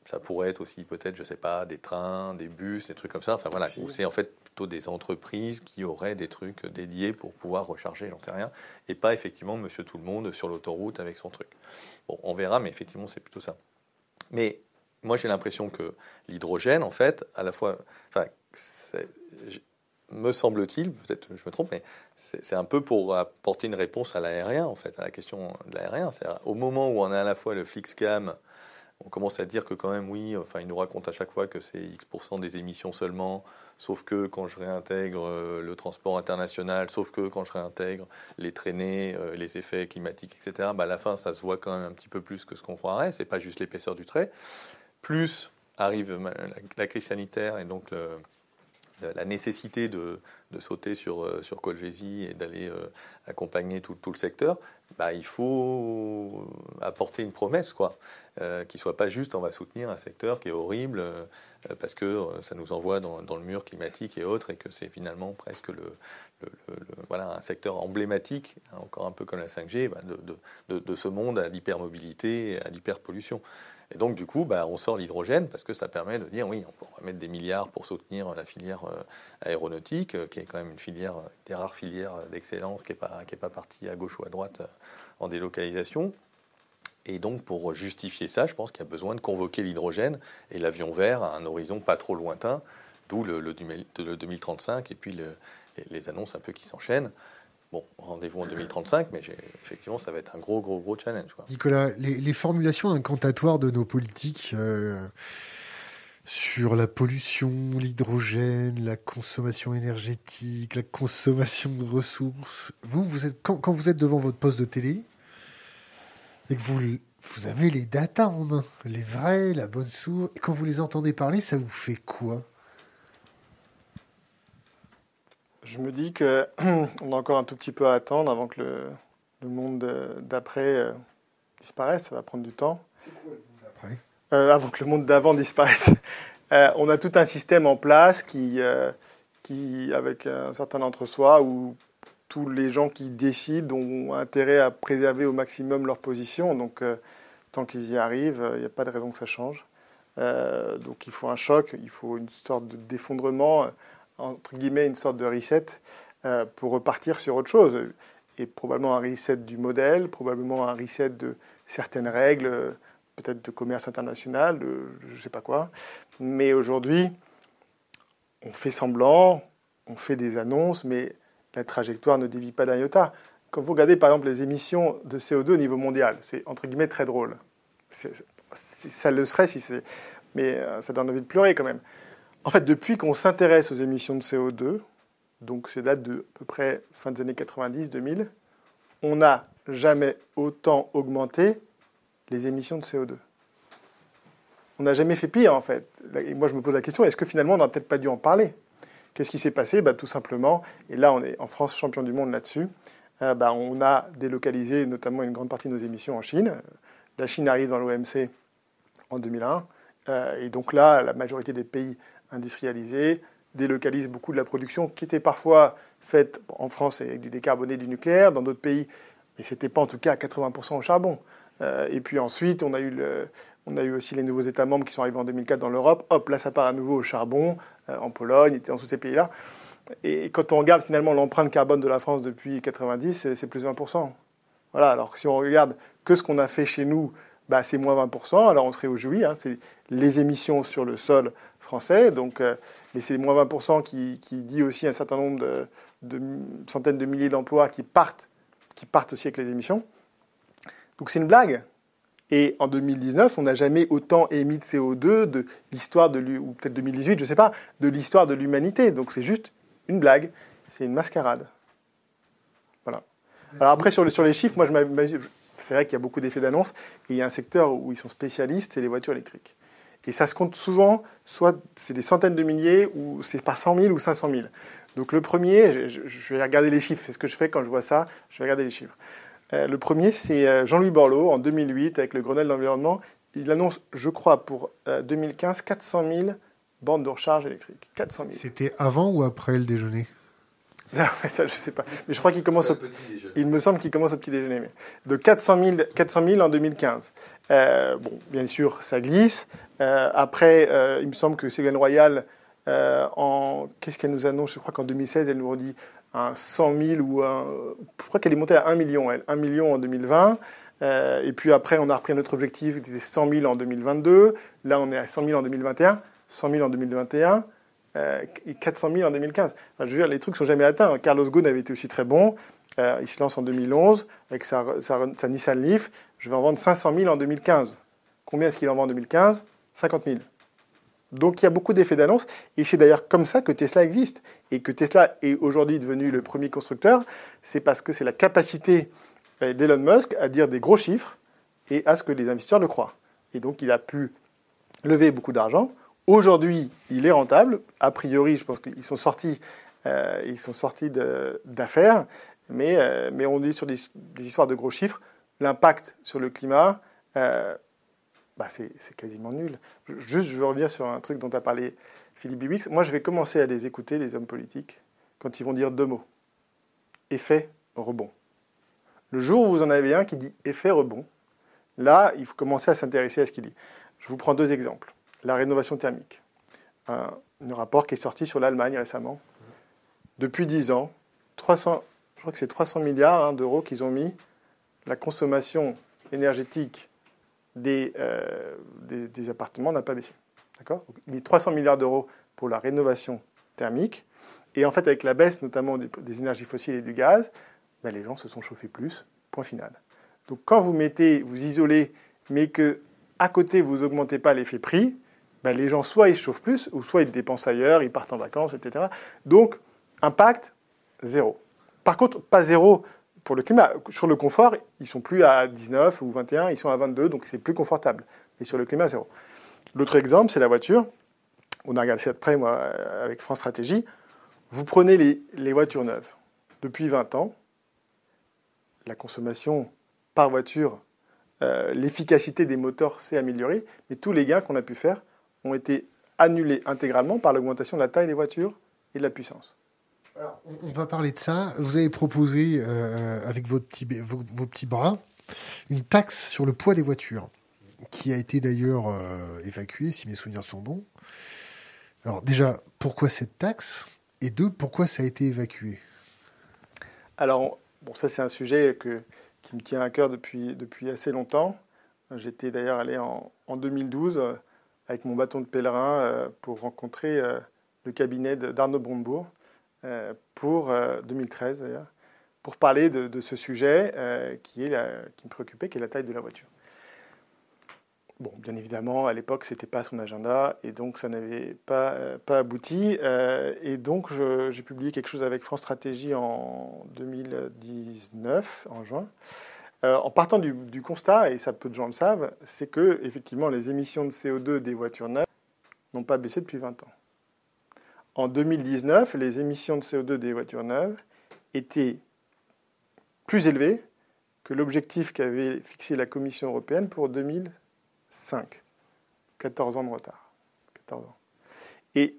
ça pourrait être aussi peut-être, je sais pas, des trains, des bus, des trucs comme ça. Enfin voilà, c'est en fait plutôt des entreprises qui auraient des trucs dédiés pour pouvoir recharger, j'en sais rien, et pas effectivement Monsieur Tout le Monde sur l'autoroute avec son truc. Bon, on verra, mais effectivement c'est plutôt ça. Mais moi j'ai l'impression que l'hydrogène, en fait, à la fois, enfin, me semble-t-il, peut-être je me trompe, mais c'est un peu pour apporter une réponse à l'aérien, en fait, à la question de l'aérien. Au moment où on a à la fois le Flixcam on commence à dire que quand même, oui, enfin, il nous raconte à chaque fois que c'est X% des émissions seulement, sauf que quand je réintègre euh, le transport international, sauf que quand je réintègre les traînées, euh, les effets climatiques, etc., bah, à la fin, ça se voit quand même un petit peu plus que ce qu'on croirait, c'est pas juste l'épaisseur du trait. Plus arrive la, crise sanitaire et donc la nécessité de, sauter sur, euh, sur Colvézi et d'aller accompagner tout, le secteur, bah, il faut apporter une promesse, quoi. Euh, qui ne soit pas juste on va soutenir un secteur qui est horrible euh, parce que euh, ça nous envoie dans, le mur climatique et autres et que c'est finalement presque le, voilà, un secteur emblématique, hein, encore un peu comme la 5G, bah, de, de, ce monde à l'hypermobilité à l'hyperpollution. Et donc, du coup, bah, on sort l'hydrogène parce que ça permet de dire oui, on va mettre des milliards pour soutenir la filière aéronautique, qui est quand même une filière, des rares filières d'excellence qui n'est pas, partie à gauche ou à droite en délocalisation. Et donc, pour justifier ça, je pense qu'il y a besoin de convoquer l'hydrogène et l'avion vert à un horizon pas trop lointain, d'où le, 2035 et puis les, annonces un peu qui s'enchaînent. Bon, rendez-vous en 2035, mais effectivement, ça va être un gros, gros, gros challenge. Nicolas, les, formulations incantatoires de nos politiques euh, sur la pollution, l'hydrogène, la consommation énergétique, la consommation de ressources, vous, vous êtes, quand vous êtes devant votre poste de télé, et que vous, vous avez les datas en main, les vrais, la bonne source, et quand vous les entendez parler, ça vous fait quoi? Je me dis qu'on a encore un tout petit peu à attendre avant que le, le monde d'après euh, disparaisse. Ça va prendre du temps. Euh, Avant que le monde d'avant disparaisse. Euh, on a tout un système en place qui, qui avec un certain entre-soi, où tous les gens qui décident ont intérêt à préserver au maximum leur position. Donc, euh, tant qu'ils y arrivent, il n'y a pas de raison que ça change. Euh, donc, il faut un choc, il faut une sorte d'effondrement, entre guillemets, une sorte de reset euh, pour repartir sur autre chose. Et probablement un reset du modèle, probablement un reset de certaines règles, peut-être de commerce international, je ne sais pas quoi. Mais aujourd'hui, on fait semblant, on fait des annonces, mais la trajectoire ne dévie pas d'un iota. Quand vous regardez par exemple les émissions de CO2 au niveau mondial, c'est entre guillemets très drôle. ça le serait si c'est. Mais euh, ça donne envie de pleurer quand même. En fait, depuis qu'on s'intéresse aux émissions de CO2, donc c'est date de à peu près fin des années 90-2000, on n'a jamais autant augmenté les émissions de CO2. On n'a jamais fait pire en fait. Et moi je me pose la question, est-ce que finalement on n'aurait peut-être pas dû en parler? Qu'est-ce qui s'est passé? Bah, Tout simplement, et là on est en France champion du monde là-dessus, euh, bah, on a délocalisé notamment une grande partie de nos émissions en Chine. La Chine arrive dans l'OMC en 2001, euh, et donc là, la majorité des pays industrialisés délocalisent beaucoup de la production qui était parfois faite en France avec du décarboné du nucléaire, dans d'autres pays, mais ce n'était pas en tout cas à 80% au charbon. Euh, et puis ensuite, on a eu On a eu aussi les nouveaux États membres qui sont arrivés en 2004 dans l'Europe. Hop, là, ça part à nouveau au charbon, en Pologne, et dans tous ces pays-là. Et quand on regarde finalement l'empreinte carbone de la France depuis 90, c'est plus de 20%. Voilà, alors si on regarde que ce qu'on a fait chez nous, bah, c'est moins 20%, alors on se réjouit, hein, c'est les émissions sur le sol français, donc, euh, mais c'est moins 20% qui, dit aussi un certain nombre de, centaines de milliers d'emplois qui partent, qui partent aussi avec les émissions. Donc c'est une blague. Et en 2019, on n'a jamais autant émis de CO2 de l'histoire de ou peut-être 2018, je ne sais pas, de l'histoire de l'humanité. Donc c'est juste une blague, c'est une mascarade. Voilà. Alors après, sur, sur les chiffres, moi, c'est vrai qu'il y a beaucoup d'effets d'annonce, et il y a un secteur où ils sont spécialistes, c'est les voitures électriques. Et ça se compte souvent, soit c'est des centaines de milliers, ou c'est pas 100 000 ou 500 000. Donc le premier, je, vais regarder les chiffres, c'est ce que je fais quand je vois ça, je vais regarder les chiffres. Euh, le premier, c'est euh, Jean-Louis Borloo, en 2008, avec le Grenelle de l'environnement. Il annonce, je crois, pour 2015, 400 000 bande de recharge électrique. 400 000. C'était avant ou après le déjeuner? Non, ça, je sais pas. Mais je crois qu'il commence au Il me semble qu'il commence au petit déjeuner. Mais de 400 000, 400 000 en 2015. Euh, bon, bien sûr, ça glisse. Euh, après, euh, il me semble que Ségolène Royal, en qu'est-ce qu'elle nous annonce? Je crois qu'en 2016, elle nous redit un 100 000 ou un. Je crois qu'elle est montée à 1 million, elle. 1 million en 2020. et puis après, on a repris notre objectif, c'était 100 000 en 2022. Là, on est à 100 000 en 2021. 100 000 en 2021 euh, et 400 000 en 2015. je veux dire, les trucs sont jamais atteints. Carlos Ghosn avait été aussi très bon. Euh, il se lance en 2011 avec sa, Nissan Leaf. Je vais en vendre 500 000 en 2015. Combien est-ce qu'il en vend en 2015 50 000. Donc il y a beaucoup d'effets d'annonce, et c'est d'ailleurs comme ça que Tesla existe. Et que Tesla est aujourd'hui devenu le premier constructeur, c'est parce que c'est la capacité euh, d'Elon Musk à dire des gros chiffres et à ce que les investisseurs le croient. Et donc il a pu lever beaucoup d'argent Aujourd'hui, il est rentable. A priori, je pense qu'ils sont sortis, euh, ils sont sortis d'affaires, mais, euh, mais on dit sur des, histoires de gros chiffres. L'impact sur le climat, euh, bah c'est quasiment nul. Juste, je veux revenir sur un truc dont a parlé Philippe Bibix. Moi, je vais commencer à les écouter, les hommes politiques, quand ils vont dire deux mots. Effet rebond. Le jour où vous en avez un qui dit effet rebond, là, il faut commencer à s'intéresser à ce qu'il dit. Je vous prends deux exemples la rénovation thermique. Un, rapport qui est sorti sur l'Allemagne récemment. Depuis 10 ans, 300, je crois que c'est 300 milliards hein, d'euros qu'ils ont mis. La consommation énergétique des, euh, appartements n'a pas baissé. D'accord? Y 300 milliards d'euros pour la rénovation thermique. Et en fait, avec la baisse notamment des, énergies fossiles et du gaz, ben, les gens se sont chauffés plus. Point final. Donc quand vous mettez, vous isolez, mais que à côté vous n'augmentez pas l'effet prix, ben, les gens, soit ils se chauffent plus, ou soit ils dépensent ailleurs, ils partent en vacances, etc. Donc, impact, zéro. Par contre, pas zéro pour le climat. Sur le confort, ils sont plus à 19 ou 21, ils sont à 22, donc c'est plus confortable. Et sur le climat, zéro. L'autre exemple, c'est la voiture. On a regardé ça de près, moi, avec France Stratégie. Vous prenez les, voitures neuves. Depuis 20 ans, la consommation par voiture, euh, l'efficacité des moteurs s'est améliorée, mais tous les gains qu'on a pu faire ont été annulés intégralement par l'augmentation de la taille des voitures et de la puissance. on va parler de ça. Vous avez proposé, euh, avec vos petits, vos, petits bras, une taxe sur le poids des voitures, qui a été d'ailleurs euh, évacuée, si mes souvenirs sont bons. Alors déjà, pourquoi cette taxe? Et deux, pourquoi ça a été évacué? Alors, bon, ça c'est un sujet que, qui me tient à cœur depuis, depuis assez longtemps. J'étais d'ailleurs allé en, en 2012 avec mon bâton de pèlerin euh, pour rencontrer euh, le cabinet d'Arnaud Brombourg euh, pour 2013 d'ailleurs, pour parler de, ce sujet qui, est qui me préoccupait, qui est la taille de la voiture. Bon, bien évidemment, à l'époque, ce n'était pas son agenda et donc ça n'avait pas, pas abouti. et donc, j'ai publié quelque chose avec France Stratégie en 2019, en juin, euh, en partant du, constat, et ça peu de gens le savent, c'est que effectivement les émissions de CO2 des voitures neuves n'ont pas baissé depuis 20 ans. En 2019, les émissions de CO2 des voitures neuves étaient plus élevées que l'objectif qu'avait fixé la Commission européenne pour 2005. 14 ans de retard. 14 ans. Et,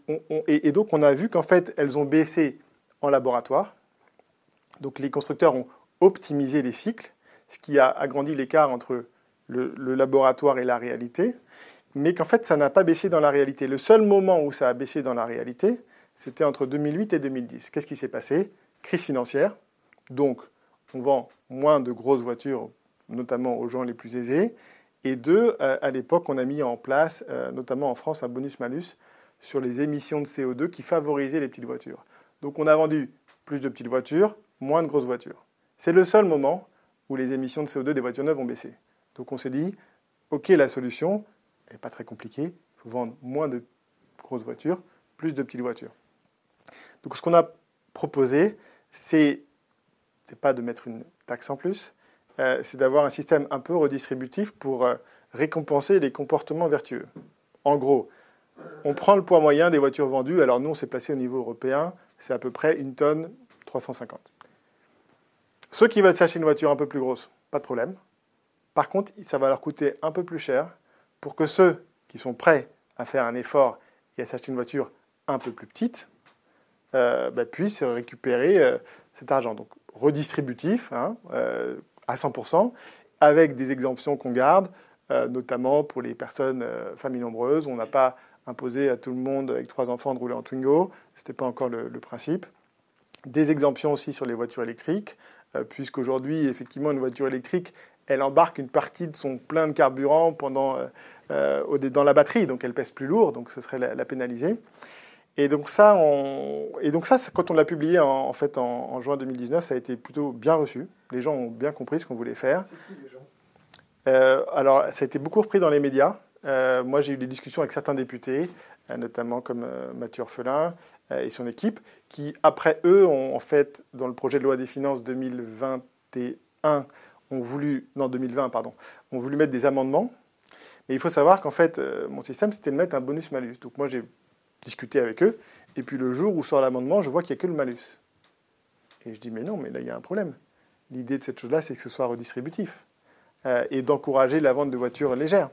et donc on a vu qu'en fait, elles ont baissé en laboratoire. Donc les constructeurs ont optimisé les cycles ce qui a agrandi l'écart entre le, laboratoire et la réalité, mais qu'en fait, ça n'a pas baissé dans la réalité. Le seul moment où ça a baissé dans la réalité, c'était entre 2008 et 2010. Qu'est-ce qui s'est passé? Crise financière. Donc, on vend moins de grosses voitures, notamment aux gens les plus aisés. Et deux, euh, à l'époque, on a mis en place, euh, notamment en France, un bonus-malus sur les émissions de CO2 qui favorisait les petites voitures. Donc on a vendu plus de petites voitures, moins de grosses voitures. C'est le seul moment où les émissions de CO2 des voitures neuves ont baissé. Donc on s'est dit, OK, la solution n'est pas très compliquée, il faut vendre moins de grosses voitures, plus de petites voitures. Donc ce qu'on a proposé, c'est pas de mettre une taxe en plus, euh, c'est d'avoir un système un peu redistributif pour euh, récompenser les comportements vertueux. En gros, on prend le poids moyen des voitures vendues. Alors nous, on s'est placé au niveau européen, c'est à peu près une tonne 350. Ceux qui veulent s'acheter une voiture un peu plus grosse, pas de problème. Par contre, ça va leur coûter un peu plus cher pour que ceux qui sont prêts à faire un effort et à s'acheter une voiture un peu plus petite euh, bah, puissent récupérer cet argent. Donc redistributif, hein, à 100%, avec des exemptions qu'on garde, euh, notamment pour les personnes, euh, familles nombreuses. On n'a pas imposé à tout le monde avec trois enfants de rouler en Twingo, ce n'était pas encore le, principe. Des exemptions aussi sur les voitures électriques, euh, puisqu'aujourd'hui, effectivement, une voiture électrique, elle embarque une partie de son plein de carburant pendant, dans la batterie, donc elle pèse plus lourd, donc ce serait la, la pénaliser. Et donc ça, et donc ça quand on l'a publié en, fait en, juin 2019, ça a été plutôt bien reçu. Les gens ont bien compris ce qu'on voulait faire. C'est qui les gens? Euh, Alors, ça a été beaucoup repris dans les médias. Euh, moi, j'ai eu des discussions avec certains députés, euh, notamment comme Mathieu Orphelin et son équipe, qui, après eux, en fait, dans le projet de loi des finances 2021, ont voulu, non 2020, pardon, ont voulu mettre des amendements. Mais il faut savoir qu'en fait, mon système, c'était de mettre un bonus-malus. Donc moi, j'ai discuter avec eux. Et puis le jour où sort l'amendement, je vois qu'il n'y a que le malus. Et je dis, mais non, mais là, il y a un problème. L'idée de cette chose-là, c'est que ce soit redistributif euh, et d'encourager la vente de voitures légères.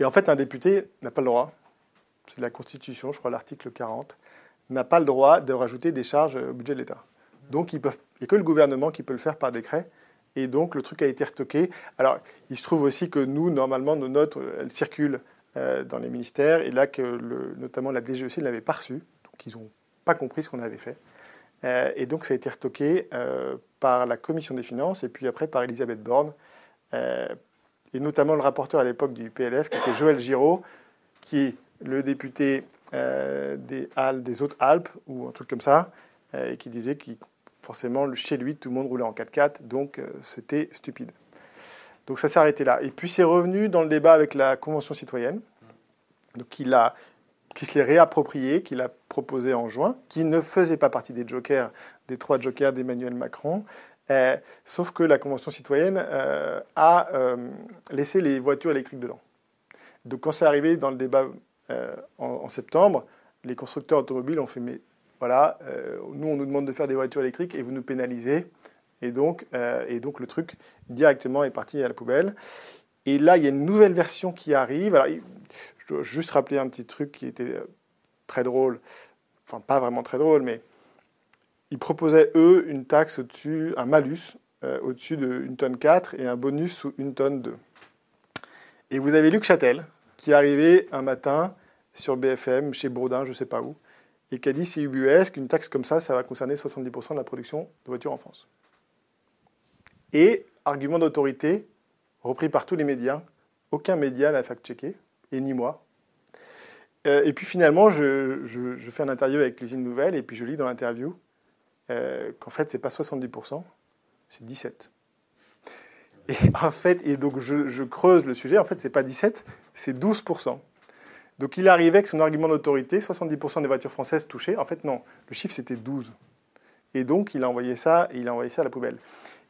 Et en fait, un député n'a pas le droit, c'est la Constitution, je crois l'article 40, n'a pas le droit de rajouter des charges au budget de l'État. Donc, il n'y a que le gouvernement qui peut le faire par décret. Et donc, le truc a été retoqué. Alors, il se trouve aussi que nous, normalement, nos notes, elles circulent euh, dans les ministères, et là que notamment la DGEC ne l'avait pas reçu, donc ils n'ont pas compris ce qu'on avait fait. Euh, et donc ça a été retoqué euh, par la Commission des finances et puis après par Elisabeth Borne, et notamment le rapporteur à l'époque du PLF, qui était Joël Giraud, qui le député des, Alpes, des Hautes-Alpes, ou un truc comme ça, et qui disait que forcément chez lui tout le monde roulait en 4x4, donc c'était stupide. Donc ça s'est arrêté là. Et puis c'est revenu dans le débat avec la Convention citoyenne, donc qui, a, qui se l'est réapproprié, qui l'a proposé en juin, qui ne faisait pas partie des jokers, des trois jokers d'Emmanuel Macron. Euh, sauf que la Convention citoyenne euh, a euh, laissé les voitures électriques dedans. Donc quand c'est arrivé dans le débat en, en, septembre, les constructeurs automobiles ont fait mais voilà, nous on nous demande de faire des voitures électriques et vous nous pénalisez. Et donc, euh, et donc le truc directement est parti à la poubelle. Et là, il y a une nouvelle version qui arrive. Alors, je dois juste rappeler un petit truc qui était euh, très drôle. Enfin, pas vraiment très drôle, mais ils proposaient, eux, une taxe au-dessus, un malus euh, au-dessus d'une tonne 4 et un bonus sous une tonne 2. Et vous avez Luc Châtel, qui est arrivé un matin sur BFM, chez Bourdin, je ne sais pas où, et qui a dit c'est ubuesque, une taxe comme ça, ça va concerner 70% de la production de voitures en France. Et, argument d'autorité, repris par tous les médias, aucun média n'a fact-checké, et ni moi. Euh, et puis finalement, je, fais un interview avec l'usine nouvelle, et puis je lis dans l'interview euh, qu'en fait, ce n'est pas 70%, c'est 17%. Et en fait, et donc je, creuse le sujet, en fait, ce n'est pas 17%, c'est 12%. Donc il arrivait avec son argument d'autorité, 70% des voitures françaises touchées. En fait, non, le chiffre c'était 12. Et donc il a envoyé ça, il a envoyé ça à la poubelle.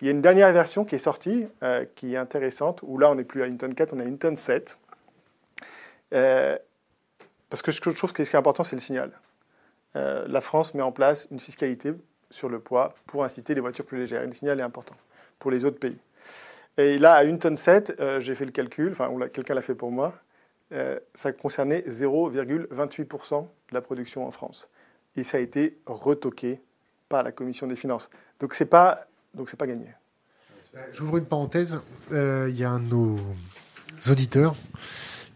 Il y a une dernière version qui est sortie, euh, qui est intéressante, où là, on n'est plus à une tonne 4, on est à une tonne 7. Euh, parce que ce que je trouve que ce qui est important, c'est le signal. Euh, la France met en place une fiscalité sur le poids pour inciter les voitures plus légères. le signal est important pour les autres pays. Et là, à une tonne 7, j'ai fait le calcul, enfin, quelqu'un l'a fait pour moi, ça concernait 0,28% de la production en France. Et ça a été retoqué par la Commission des finances. Donc, ce n'est pas donc pas gagné. J'ouvre une parenthèse. Il y a un de nos auditeurs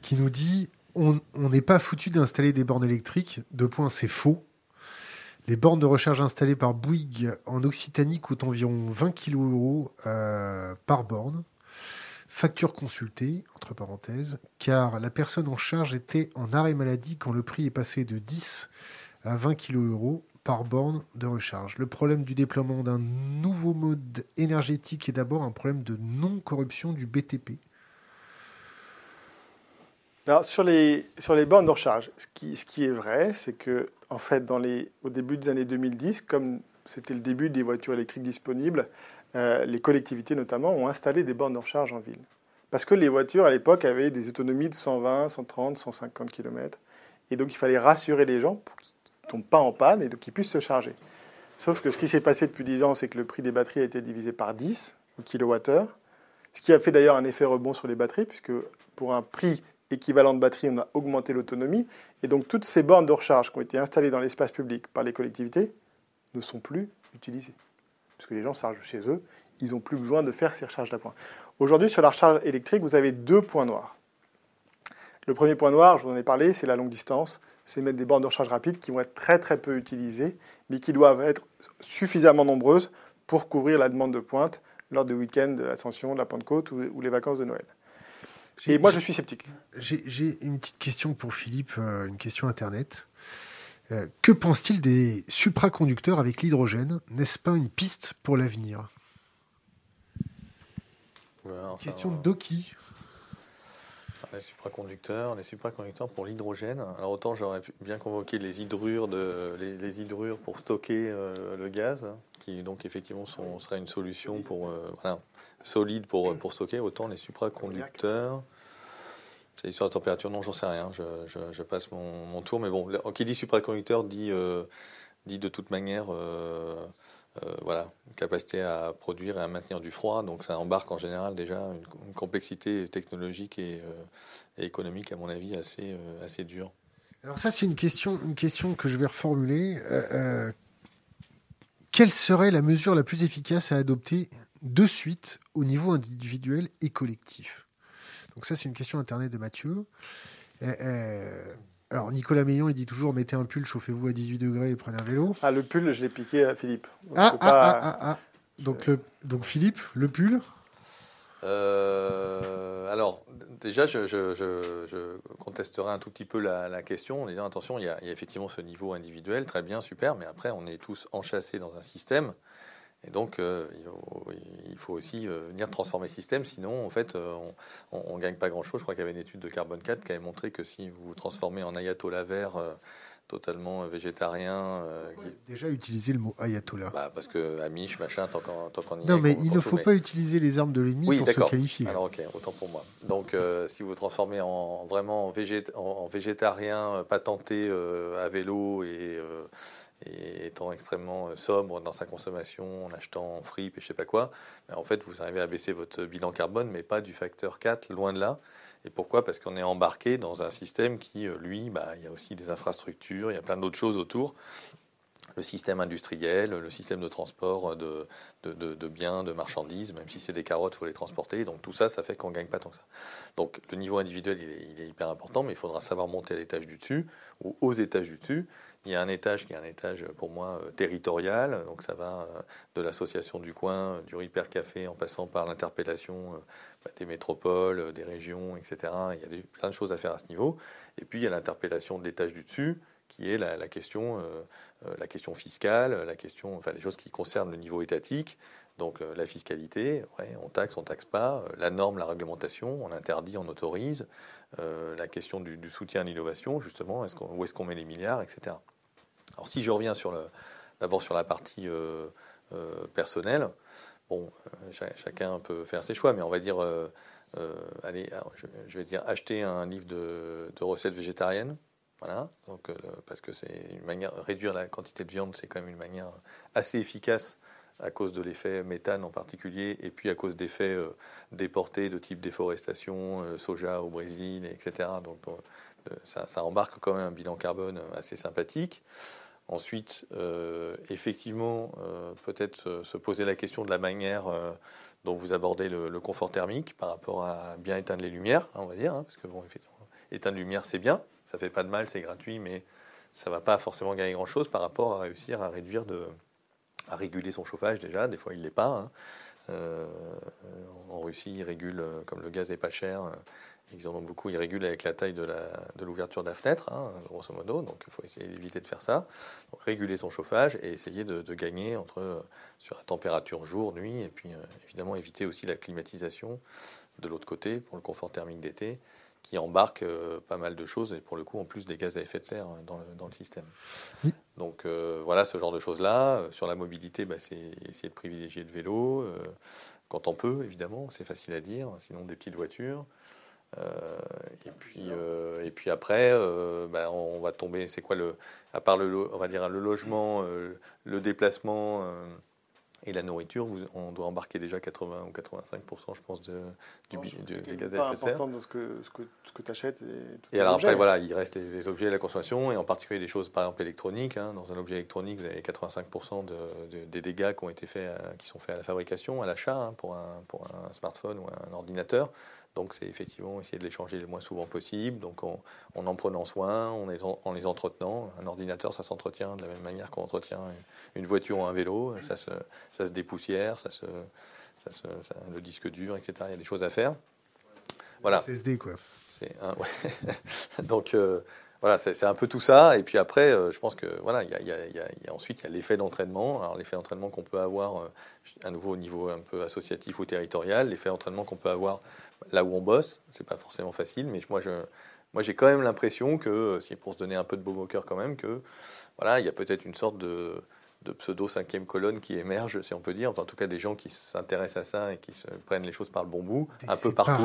qui nous dit on n'est pas foutu d'installer des bornes électriques. Deux points, c'est faux. Les bornes de recharge installées par Bouygues en Occitanie coûtent environ 20 kg euros par borne. Facture consultée, entre parenthèses, car la personne en charge était en arrêt maladie quand le prix est passé de 10 à 20 kg par borne de recharge. Le problème du déploiement d'un nouveau mode énergétique est d'abord un problème de non-corruption du BTP. Sur les, sur les bornes de recharge, ce qui, ce qui est vrai, c'est que en fait, dans les, au début des années 2010, comme c'était le début des voitures électriques disponibles, euh, les collectivités notamment ont installé des bornes de recharge en ville. Parce que les voitures à l'époque avaient des autonomies de 120, 130, 150 km. Et donc il fallait rassurer les gens pour qu'ils ne tombent pas en panne et qu'ils puissent se charger. Sauf que ce qui s'est passé depuis 10 ans, c'est que le prix des batteries a été divisé par 10 au kilowattheure. Ce qui a fait d'ailleurs un effet rebond sur les batteries, puisque pour un prix équivalent de batterie, on a augmenté l'autonomie. Et donc toutes ces bornes de recharge qui ont été installées dans l'espace public par les collectivités ne sont plus utilisées. Parce que les gens chargent chez eux, ils n'ont plus besoin de faire ces recharges d'appoint. Aujourd'hui, sur la recharge électrique, vous avez deux points noirs. Le premier point noir, je vous en ai parlé, c'est la longue distance. C'est mettre des bornes de recharge rapide qui vont être très très peu utilisées, mais qui doivent être suffisamment nombreuses pour couvrir la demande de pointe lors du week-end de l'Ascension, de la Pentecôte ou les vacances de Noël. Et moi, je suis sceptique. J'ai une petite question pour Philippe, euh, une question Internet. Euh, que pense-t-il des supraconducteurs avec l'hydrogène? N'est-ce pas une piste pour l'avenir? Question de Doki. Les supraconducteurs, les supraconducteurs pour l'hydrogène. Alors autant j'aurais bien convoqué les hydrures, de, pour stocker euh, le gaz, qui donc effectivement sont, serait une solution pour voilà, solide pour, pour stocker, autant les supraconducteurs. C'est sur la température, non, j'en sais rien. Je, passe mon, tour. Mais bon, qui dit supraconducteur euh, dit de toute manière euh, euh, voilà, capacité à produire et à maintenir du froid. Donc ça embarque en général déjà une, complexité technologique et, et, économique, à mon avis, assez, assez dure. Alors ça, c'est une question, une question que je vais reformuler. quelle serait la mesure la plus efficace à adopter de suite au niveau individuel et collectif? Donc ça, c'est une question internet de Mathieu. Euh, euh, alors, Nicolas Meillon, il dit toujours mettez un pull, chauffez-vous à 18 degrés et prenez un vélo. Ah, le pull, je l'ai piqué à Philippe. Ah, ah, ah, ah, ah, Donc, le, donc, Philippe, le pull euh, alors, déjà, je, je, contesterai un tout petit peu la, question en disant attention, il y, a, il y, a, effectivement ce niveau individuel, très bien, super, mais après, on est tous enchâssés dans un système et donc, euh, il faut aussi euh, venir transformer le système, sinon, en fait, euh, on ne gagne pas grand-chose. Je crois qu'il y avait une étude de Carbone 4 qui avait montré que si vous transformez en ayatollah vert totalement végétarien. Déjà utiliser le mot ayatollah. Bah, parce que Amish, machin, tant qu'on y Non, mais il ne faut pas utiliser les armes de l'ennemi pour se qualifier. Alors, ok, autant pour moi. Donc, si vous transformez en vraiment en végétarien patenté à vélo et et étant extrêmement euh, sobre dans sa consommation, en achetant en fripe et je sais pas quoi, ben, en fait, vous arrivez à baisser votre bilan carbone, mais pas du facteur 4, loin de là. Et pourquoi? Parce qu'on est embarqué dans un système qui, euh, lui, bah, il y a aussi des infrastructures, il y a plein d'autres choses autour. Le système industriel, le système de transport de, de, biens, de marchandises, même si c'est des carottes, il faut les transporter. Donc tout ça, ça fait qu'on ne gagne pas tant que ça. Donc le niveau individuel, il est, hyper important, mais il faudra savoir monter à l'étage du dessus ou aux étages du dessus il y a un étage qui est un étage pour moi euh, territorial, donc ça va euh, de l'association du coin, euh, du Ripper Café, en passant par l'interpellation bah, des métropoles, des régions, etc. Il y a plein de choses à faire à ce niveau. Et puis il y a l'interpellation de l'étage du dessus, qui est la, question, la question fiscale, la question, enfin les choses qui concernent le niveau étatique. Donc la fiscalité, on taxe, on taxe pas, la norme, la réglementation, on interdit, on autorise, la question du, soutien à l'innovation, justement, où est-ce qu'on met les milliards, etc. Alors si je reviens sur d'abord sur la partie euh, euh, personnelle, bon, euh, chacun peut faire ses choix, mais on va dire, allez, je, vais dire acheter un livre de, recettes végétariennes. Voilà, donc, parce que c'est une manière, réduire la quantité de viande, c'est quand même une manière assez efficace à cause de l'effet méthane en particulier, et puis à cause d'effets déportés de type déforestation, soja au Brésil, etc. Donc ça, embarque quand même un bilan carbone assez sympathique. Ensuite, euh, effectivement, euh, peut-être se poser la question de la manière euh, Donc vous abordez le, confort thermique par rapport à bien éteindre les lumières, hein, on va dire, hein, parce que bon, éteindre les lumières c'est bien, ça fait pas de mal, c'est gratuit, mais ça va pas forcément gagner grand-chose par rapport à réussir à réduire de, à réguler son chauffage déjà. Des fois il l'est pas. Hein. Euh, en Russie, ils régulent, euh, comme le gaz est pas cher, euh, ils en ont beaucoup, ils régulent avec la taille de l'ouverture de, la fenêtre, hein, grosso modo. Donc il faut essayer d'éviter de faire ça. Donc réguler son chauffage et essayer de, gagner entre, sur la température jour, nuit, et puis évidemment éviter aussi la climatisation de l'autre côté pour le confort thermique d'été qui embarque pas mal de choses et pour le coup en plus des gaz à effet de serre dans le, dans le système. Donc euh, voilà ce genre de choses-là. Euh, sur la mobilité, bah, c'est essayer de privilégier le vélo, euh, quand on peut évidemment, c'est facile à dire, sinon des petites voitures. et, puis, et puis après, bah, on va tomber, c'est quoi le, à part le, on va dire le logement, le déplacement et la nourriture, on doit embarquer déjà 80 ou 85% je pense, de, du, des gaz à effet de serre. important dans ce que, ce que, ce que tu achètes. Et, et alors après, voilà, il reste les, objets de la consommation, et en particulier des choses, par exemple, électroniques. Hein. Dans un objet électronique, vous avez 85 de, des dégâts qui, ont été faits, qui sont faits à la fabrication, à l'achat, hein, pour, un, pour un smartphone ou un ordinateur. Donc c'est effectivement essayer de les changer le moins souvent possible, donc en, en prenant soin, en les, en les, entretenant. Un ordinateur, ça s'entretient de la même manière qu'on entretient une voiture ou un vélo, ça se, ça se dépoussière, ça se, ça se, le disque dur, etc. Il y a des choses à faire. Voilà. SSD quoi. Un, ouais. donc euh, voilà, c'est un peu tout ça. Et puis après, euh, je pense que voilà, il y, y, y, a ensuite il y a l'effet d'entraînement. Alors l'effet d'entraînement qu'on peut avoir euh, à nouveau au niveau un peu associatif ou territorial, l'effet d'entraînement qu'on peut avoir là où on bosse, c'est pas forcément facile. Mais moi, je, moi, j'ai quand même l'impression que, euh, si pour se donner un peu de beau au cœur quand même, que voilà, il y a peut-être une sorte de, de pseudo cinquième colonne qui émerge, si on peut dire. Enfin, en tout cas, des gens qui s'intéressent à ça et qui se prennent les choses par le bon bout, un peu partout.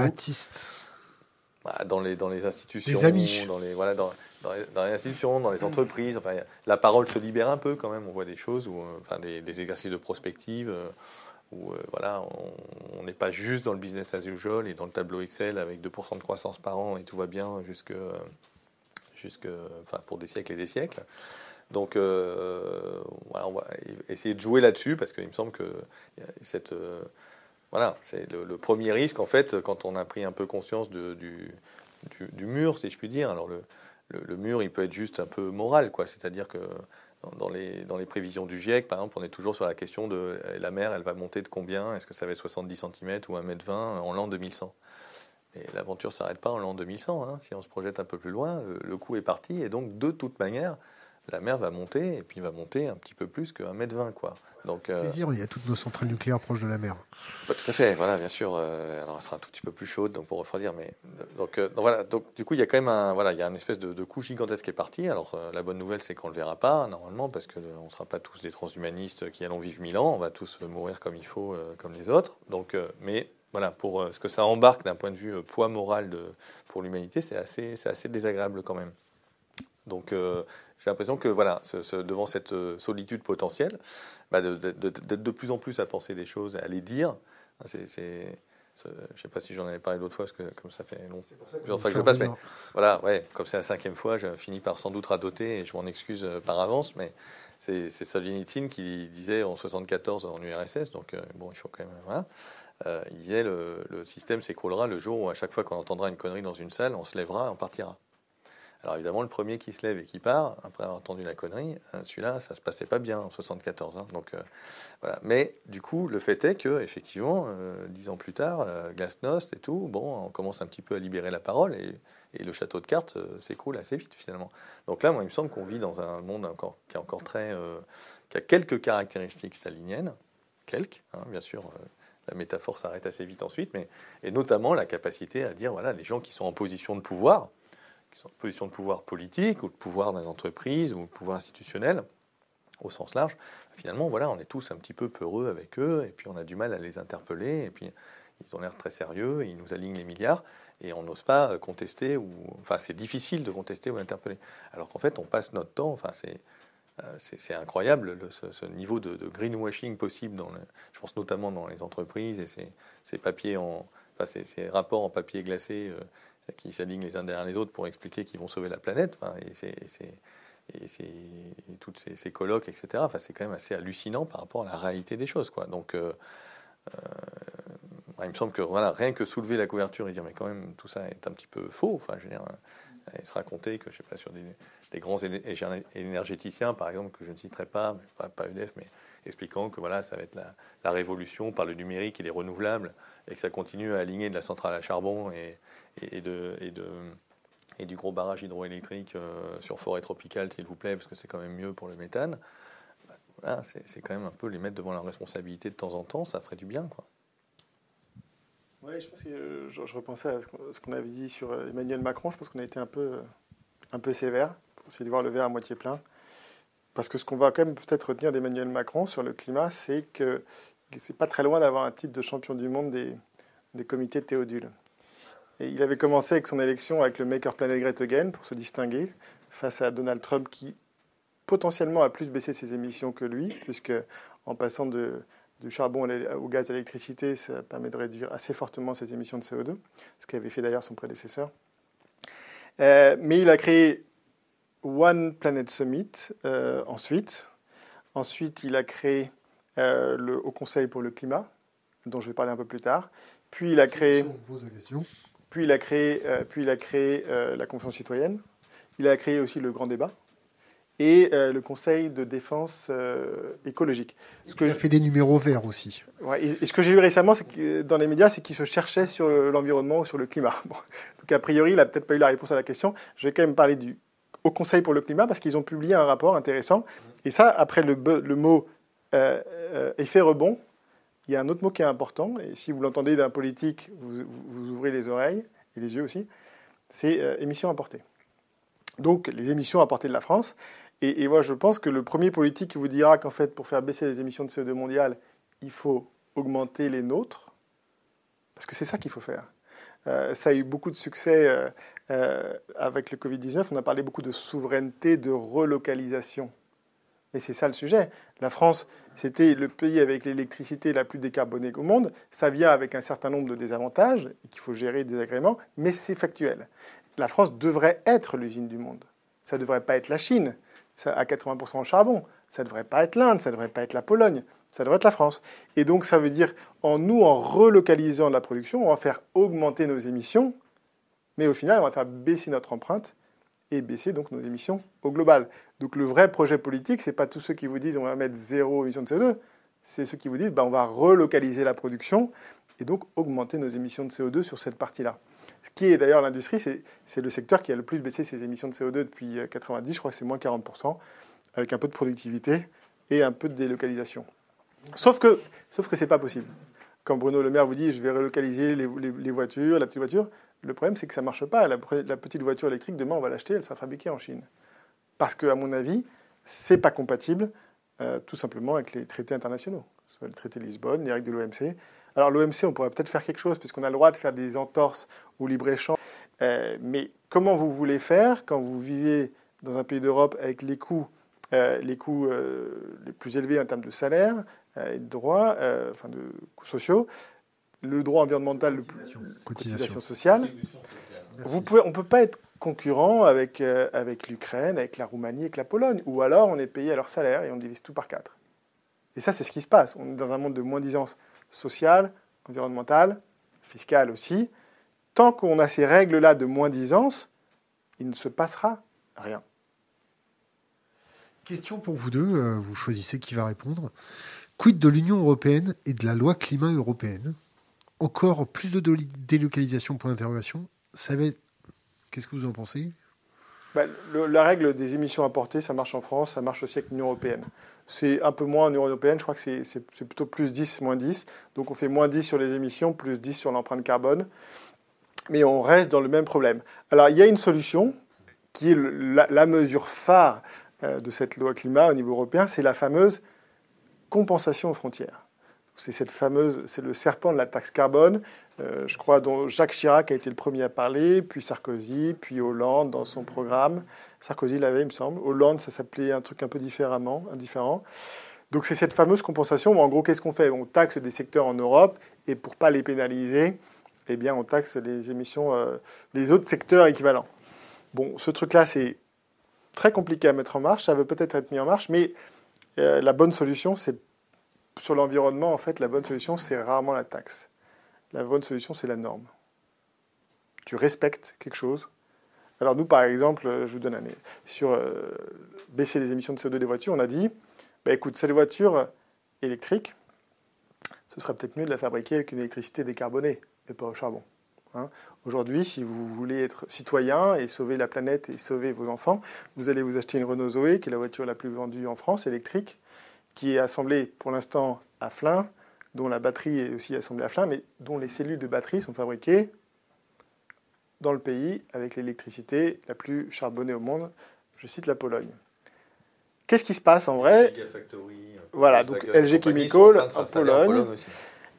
Bah, dans les, dans les institutions, dans les, voilà, dans, dans, les, institutions, dans les entreprises. Enfin, la parole se libère un peu quand même. On voit des choses, où, euh, enfin, des, des exercices de prospective euh, où euh, voilà, on n'est pas juste dans le business as usual et dans le tableau Excel avec 2% de croissance par an et tout va bien jusque, jusque, enfin, pour des siècles et des siècles. Donc, voilà, on va essayer de jouer là-dessus parce qu'il me semble que cette voilà, c'est le, premier risque, en fait, quand on a pris un peu conscience du, du, mur, si je puis dire. Alors, le, le, mur, il peut être juste un peu moral, quoi. C'est-à-dire que dans les, prévisions du GIEC, par exemple, on est toujours sur la question de la mer, elle va monter de combien? Est-ce que ça va être 70 cm ou 1m20 en l'an 2100 Et l'aventure ne s'arrête pas en l'an 2100. Hein. Si on se projette un peu plus loin, le, le coup est parti. Et donc, de toute manière, la mer va monter, et puis va monter un petit peu plus que 1m20. Quoi. Donc, euh, plaisir, il y a toutes nos centrales nucléaires proches de la mer. Bah, tout à fait, voilà, bien sûr. Euh, alors, elle sera un tout petit peu plus chaude donc pour refroidir, mais donc, euh, voilà. Donc du coup, il y a quand même un, voilà, il y a une espèce de, coup gigantesque qui est parti. Alors la bonne nouvelle, c'est qu'on le verra pas normalement, parce que on ne sera pas tous des transhumanistes qui allons vivre mille ans. On va tous mourir comme il faut, comme les autres. Donc, mais voilà, pour ce que ça embarque d'un point de vue poids moral de, pour l'humanité, c'est assez, assez désagréable quand même. Donc j'ai l'impression que voilà, devant cette euh, solitude potentielle, bah, d'être de, plus en plus à penser des choses, à les dire. C'est, je ne sais pas si j'en avais parlé l'autre fois, parce que comme ça fait long, plusieurs fois que je passe, mais voilà, ouais, comme c'est la cinquième fois, je finis par sans doute radoter et je m'en excuse euh, par avance, mais c'est Solzhenitsyn qui disait en 74 en URSS, donc euh, bon, il faut quand même, voilà, il disait le, le système s'écroulera le jour où à chaque fois qu'on entendra une connerie dans une salle, on se lèvera et on partira. Alors évidemment, le premier qui se lève et qui part, après avoir entendu la connerie, euh, celui-là, ça se passait pas bien en 74. Hein. donc, euh, voilà. Mais du coup, le fait est que, effectivement, euh, dix ans plus tard, Glasnost et tout, bon, on commence un petit peu à libérer la parole et, le château de cartes s'écroule assez vite finalement. Donc là, moi, il me semble qu'on vit dans un monde qui est encore très, qui a quelques caractéristiques staliniennes, quelques, hein, bien sûr la métaphore s'arrête assez vite ensuite, mais et notamment la capacité à dire voilà les gens qui sont en position de pouvoir, qui sont en position de pouvoir politique ou de pouvoir dans les entreprises ou de pouvoir institutionnel au sens large, finalement, voilà, on est tous un petit peu peureux avec eux, et puis on a du mal à les interpeller, et puis ils ont l'air très sérieux, ils nous alignent les milliards, et on n'ose pas contester, ou enfin c'est difficile de contester ou d'interpeller. Alors qu'en fait, on passe notre temps, enfin c'est euh, c'est incroyable ce, niveau de, greenwashing possible, dans je pense notamment dans les entreprises et ces, ces papiers en, enfin ces, ces, rapports en papier glacé euh, qui s'alignent les uns derrière les autres pour expliquer qu'ils vont sauver la planète. Enfin, et c'est et, toutes ces, colloques, etc. Enfin, c'est quand même assez hallucinant par rapport à la réalité des choses. Quoi. Donc, euh, euh, il me semble que voilà, rien que soulever la couverture et dire mais quand même tout ça est un petit peu faux. Enfin, je veux dire, il se racontait que je sais pas sur des, grands énergéticiens par exemple que je ne citerai pas, pas, pas EDF, mais expliquant que voilà ça va être la, la, révolution par le numérique et les renouvelables et que ça continue à aligner de la centrale à charbon et, du gros barrage hydroélectrique euh, sur forêt tropicale, s'il vous plaît, parce que c'est quand même mieux pour le méthane. Voilà, c'est quand même un peu les mettre devant la responsabilité de temps en temps, ça ferait du bien, quoi. Oui, je pense que euh, je, repensais à ce qu'on avait dit sur euh, Emmanuel Macron. Je pense qu'on a été un peu, un peu sévère pour essayer de voir le verre à moitié plein. Parce que ce qu'on va quand même peut-être retenir d'Emmanuel Macron sur le climat, c'est que c'est pas très loin d'avoir un titre de champion du monde des, des comités Théodule. Et il avait commencé avec son élection avec le Maker Planet Great Again pour se distinguer face à Donald Trump qui potentiellement a plus baissé ses émissions que lui, puisque en passant du charbon au gaz à l'électricité, ça permet de réduire assez fortement ses émissions de CO2, ce qu'avait fait d'ailleurs son prédécesseur. Euh, mais il a créé One Planet Summit euh, ensuite. Ensuite, il a créé euh, le Haut Conseil pour le climat, dont je vais parler un peu plus tard. Puis il a créé. Puis il a créé, puis il a créé la Convention citoyenne. Il a créé aussi le Grand Débat et euh, le Conseil de défense euh, écologique. Ce que il a fait des numéros verts aussi. et, ce que j'ai lu récemment que, dans les médias, c'est qu'il se cherchait sur l'environnement ou sur le climat. Donc a priori, il n'a peut-être pas eu la réponse à la question. Je vais quand même parler du au Conseil pour le climat parce qu'ils ont publié un rapport intéressant. Et ça, après le, mot euh, effet rebond, il y a un autre mot qui est important. Et si vous l'entendez d'un politique, vous, ouvrez les oreilles et les yeux aussi. C'est émissions importées. Donc les émissions importées de la France. Et, moi, je pense que le premier politique qui vous dira qu'en fait, pour faire baisser les émissions de CO2 mondiales, il faut augmenter les nôtres, parce que c'est ça qu'il faut faire. Euh, ça a eu beaucoup de succès euh, euh, avec le Covid-19. On a parlé beaucoup de souveraineté, de relocalisation. Mais c'est ça le sujet. La France, c'était le pays avec l'électricité la plus décarbonée au monde. Ça vient avec un certain nombre de désavantages, et qu'il faut gérer des agréments, mais c'est factuel. La France devrait être l'usine du monde. Ça ne devrait pas être la Chine à 80% en charbon. Ça ne devrait pas être l'Inde, ça ne devrait pas être la Pologne, ça devrait être la France. Et donc ça veut dire, en nous, en relocalisant la production, on va faire augmenter nos émissions, mais au final, on va faire baisser notre empreinte et baisser donc nos émissions au global. Donc le vrai projet politique, ce n'est pas tous ceux qui vous disent on va mettre zéro émission de CO2, c'est ceux qui vous disent bah, on va relocaliser la production et donc augmenter nos émissions de CO2 sur cette partie-là. Ce qui est d'ailleurs l'industrie, c'est le secteur qui a le plus baissé ses émissions de CO2 depuis 90, euh, je crois que c'est moins 40%, avec un peu de productivité et un peu de délocalisation. Sauf que sauf que ce n'est pas possible. Quand Bruno Le Maire vous dit je vais relocaliser les, voitures, la petite voiture, le problème c'est que ça ne marche pas. La, petite voiture électrique, demain on va l'acheter, elle sera fabriquée en Chine. Parce qu'à mon avis, ce n'est pas compatible euh, tout simplement avec les traités internationaux, soit le traité de Lisbonne, les règles de l'OMC. Alors l'OMC, on pourrait peut-être faire quelque chose, puisqu'on a le droit de faire des entorses au libre-échange. Euh, mais comment vous voulez faire quand vous vivez dans un pays d'Europe avec les coûts, euh, les, coûts les plus élevés en termes de salaire et de droits, enfin de coûts sociaux, le droit environnemental, cotisation, cotisation sociale. Vous pouvez, on ne peut pas être concurrent avec, avec l'Ukraine, avec la Roumanie, avec la Pologne. Ou alors on est payé à leur salaire et on divise tout par quatre. Et ça, c'est ce qui se passe. On est dans un monde de moins-disance sociale, environnementale, fiscale aussi. Tant qu'on a ces règles-là de moins-disance, il ne se passera rien. Question pour vous deux, euh, vous choisissez qui va répondre. Quid de l'Union européenne et de la loi climat européenne? Encore plus de délocalisation pour l'interrogation. Qu'est-ce que vous en pensez? Bah, La règle des émissions importées, ça marche en France, ça marche aussi avec l'Union européenne. C'est un peu moins en Union européenne, je crois que c'est plutôt plus 10, moins 10. Donc on fait moins 10 sur les émissions, plus 10 sur l'empreinte carbone. Mais on reste dans le même problème. Alors il y a une solution qui est la, mesure phare euh, de cette loi climat au niveau européen, c'est la fameuse compensation aux frontières. C'est cette fameuse, c'est le serpent de la taxe carbone. Euh, je crois dont Jacques Chirac a été le premier à parler, puis Sarkozy, puis Hollande dans son programme. Sarkozy l'avait, il me semble. Hollande, ça s'appelait un truc un peu différemment, indifférent. Donc c'est cette fameuse compensation. En gros, qu'est-ce qu'on fait? On taxe des secteurs en Europe et pour pas les pénaliser, eh bien, on taxe les émissions, euh, les autres secteurs équivalents. Bon, ce truc-là, c'est très compliqué à mettre en marche. Ça veut peut-être être mis en marche, mais euh, la bonne solution, c'est sur l'environnement. En fait, la bonne solution, c'est rarement la taxe. La bonne solution, c'est la norme. Tu respectes quelque chose. Alors nous, par exemple, je vous donne un sur euh, baisser les émissions de CO2 des voitures, on a dit, bah, écoute, cette voiture électrique, ce serait peut-être mieux de la fabriquer avec une électricité décarbonée et pas au charbon. Hein. Aujourd'hui, si vous voulez être citoyen et sauver la planète et sauver vos enfants, vous allez vous acheter une Renault Zoé, qui est la voiture la plus vendue en France, électrique, qui est assemblée pour l'instant à flin, dont la batterie est aussi assemblée à flin, mais dont les cellules de batterie sont fabriquées dans le pays avec l'électricité la plus charbonnée au monde. Je cite la Pologne. Qu'est-ce qui se passe en vrai? Voilà, donc LG Chemical en, Pologne.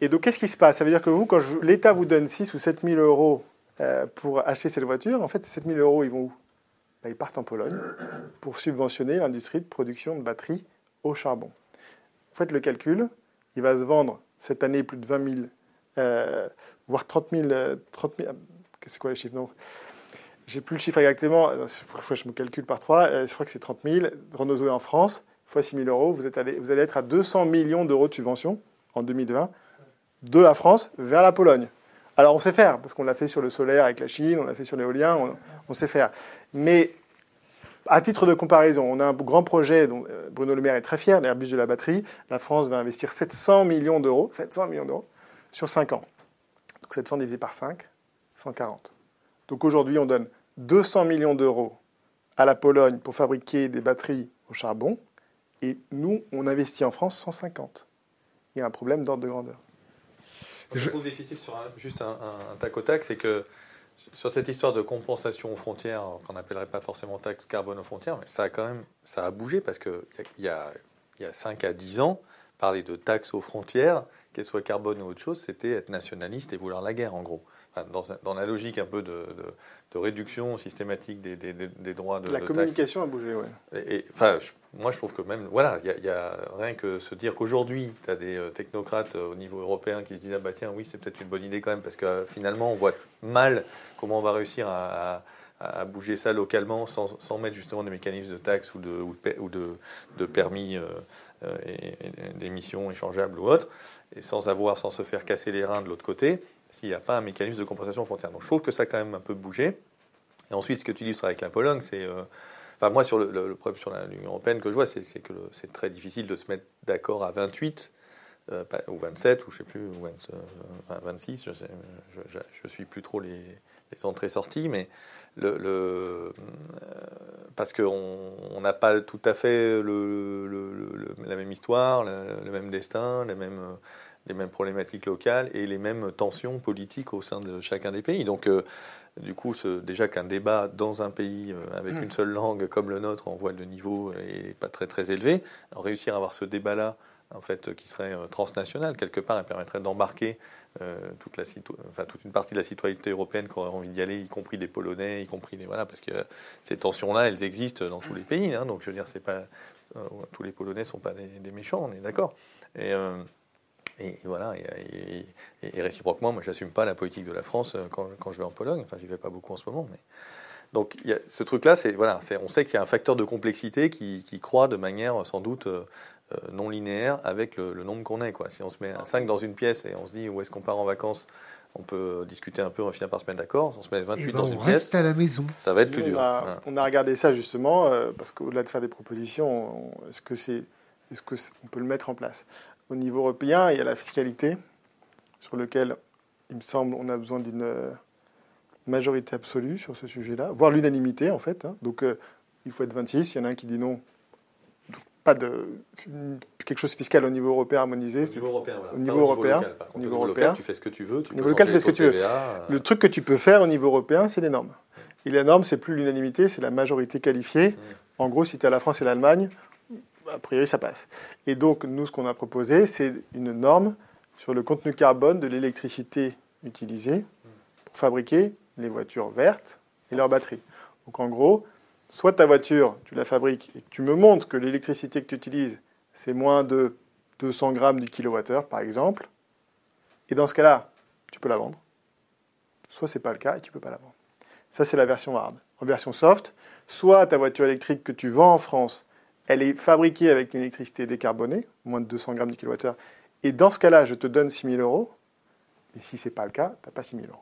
Et donc, qu'est-ce qui se passe? Ça veut dire que vous, quand l'État vous donne 6 ou 7 000 euros euh, pour acheter cette voiture, en fait, ces 7 000 euros, ils vont où? Ben, Ils partent en Pologne pour subventionner l'industrie de production de batteries au charbon. Vous faites le calcul, il va se vendre cette année plus de 20 000, euh, voire 30 000, 30 000 c'est quoi les chiffres? Non. J'ai plus le chiffre exactement. Il faut que je me calcule par 3. Euh, je crois que c'est 30 000. Renault Zoé en France, fois 6 000 euros, vous, êtes allé, vous allez être à 200 millions d'euros de subvention en 2020 de la France vers la Pologne. Alors on sait faire, parce qu'on l'a fait sur le solaire avec la Chine, on l'a fait sur l'éolien, on, sait faire. Mais à titre de comparaison, on a un grand projet dont euh, Bruno Le Maire est très fier, l'Airbus de la batterie. La France va investir 700 millions d'euros, 700 millions d'euros sur 5 ans. Donc 700 divisé par 5, 140. Donc aujourd'hui, on donne 200 millions d'euros à la Pologne pour fabriquer des batteries au charbon, et nous, on investit en France 150. Il y a un problème d'ordre de grandeur. Je trouve difficile sur juste un, tac au tac, c'est que sur cette histoire de compensation aux frontières, qu'on n'appellerait pas forcément taxe carbone aux frontières, mais ça a quand même ça a bougé parce qu'il y, a, y a 5 à 10 ans, parler de taxes aux frontières, qu'elles soient carbone ou autre chose, c'était être nationaliste et vouloir la guerre en gros dans, la logique un peu de, réduction systématique des, droits de La communication a bougé, oui. Et, enfin, moi, je trouve que même, voilà, il y, a rien que se dire qu'aujourd'hui, tu as des euh, technocrates euh, au niveau européen qui se disent, ah bah tiens, oui, c'est peut-être une bonne idée quand même, parce que euh, finalement, on voit mal comment on va réussir à, bouger ça localement sans, mettre justement des mécanismes de taxes ou de, ou de, permis d'émissions échangeables ou autres, et sans avoir, sans se faire casser les reins de l'autre côté s'il n'y a pas un mécanisme de compensation aux frontières. Donc je trouve que ça a quand même un peu bougé. Et ensuite, ce que tu illustres avec la Pologne, c'est. Euh, enfin, moi, sur le, problème sur l'Union européenne que je vois, c'est que c'est très difficile de se mettre d'accord à 28 euh, ou 27, ou je ne sais plus, ou 26, euh, je ne suis plus trop les, entrées-sorties, mais le, parce qu'on n'a pas tout à fait la même histoire, le, même destin, les mêmes les mêmes problématiques locales et les mêmes tensions politiques au sein de chacun des pays. Donc, euh, du coup, déjà qu'un débat dans un pays euh, avec une seule langue comme le nôtre, on voit le niveau est pas très très élevé. réussir à avoir ce débat-là, en fait, qui serait euh, transnational quelque part, et permettrait d'embarquer toute, la enfin, toute une partie de la citoyenneté européenne qui aurait envie d'y aller, y compris les Polonais, y compris les voilà, parce que ces tensions-là, elles existent dans tous les pays. Hein, donc, je veux dire, c'est pas tous les Polonais sont pas des, des méchants, on est d'accord. Et et, voilà, et, réciproquement, moi, j'assume pas la politique de la France euh, quand, quand je vais en Pologne. Enfin, j'y vais pas beaucoup en ce moment, mais donc y a, ce truc-là, c'est voilà, on sait qu'il y a un facteur de complexité qui, qui croît de manière sans doute euh, euh, non linéaire avec le, nombre qu'on est. Quoi. Si on se met à 5 dans une pièce et on se dit où est-ce qu'on part en vacances, on peut discuter un peu, on finir par se mettre d'accord. Si on se met 28 eh ben, dans une pièce, à la maison. Ça va être plus dur. On a, regardé ça justement parce qu'au-delà de faire des propositions, est-ce que c'est est-ce qu'on peut le mettre en place? Au niveau européen, il y a la fiscalité, sur lequel, il me semble, on a besoin d'une euh, majorité absolue sur ce sujet-là, voire l'unanimité, en fait. Hein. Donc, euh, il faut être 26. Il y en a un qui dit non. pas de quelque chose de fiscal au niveau européen harmonisé. Au niveau européen, Au niveau européen. Au niveau européen. tu fais ce que tu veux. au niveau local, tu fais ce que tu veux. Le truc que tu peux faire au niveau européen, c'est les normes. Et les normes, c'est plus l'unanimité, c'est la majorité qualifiée. Mmh. En gros, si tu es à la France et l'Allemagne, a priori, ça passe. Et donc, nous, ce qu'on a proposé, c'est une norme sur le contenu carbone de l'électricité utilisée pour fabriquer les voitures vertes et leurs batteries. Donc, en gros, soit ta voiture, tu la fabriques et tu me montres que l'électricité que tu utilises, c'est moins de 200 grammes du kilowattheure, par exemple. Et dans ce cas-là, tu peux la vendre. Soit c'est pas le cas et tu peux pas la vendre. Ça, c'est la version hard. En version soft, soit ta voiture électrique que tu vends en France, elle est fabriquée avec une électricité décarbonée, moins de 200 grammes du kilowattheure, et dans ce cas-là, je te donne 6 000 euros, Et si ce n'est pas le cas, tu n'as pas 6 000 euros.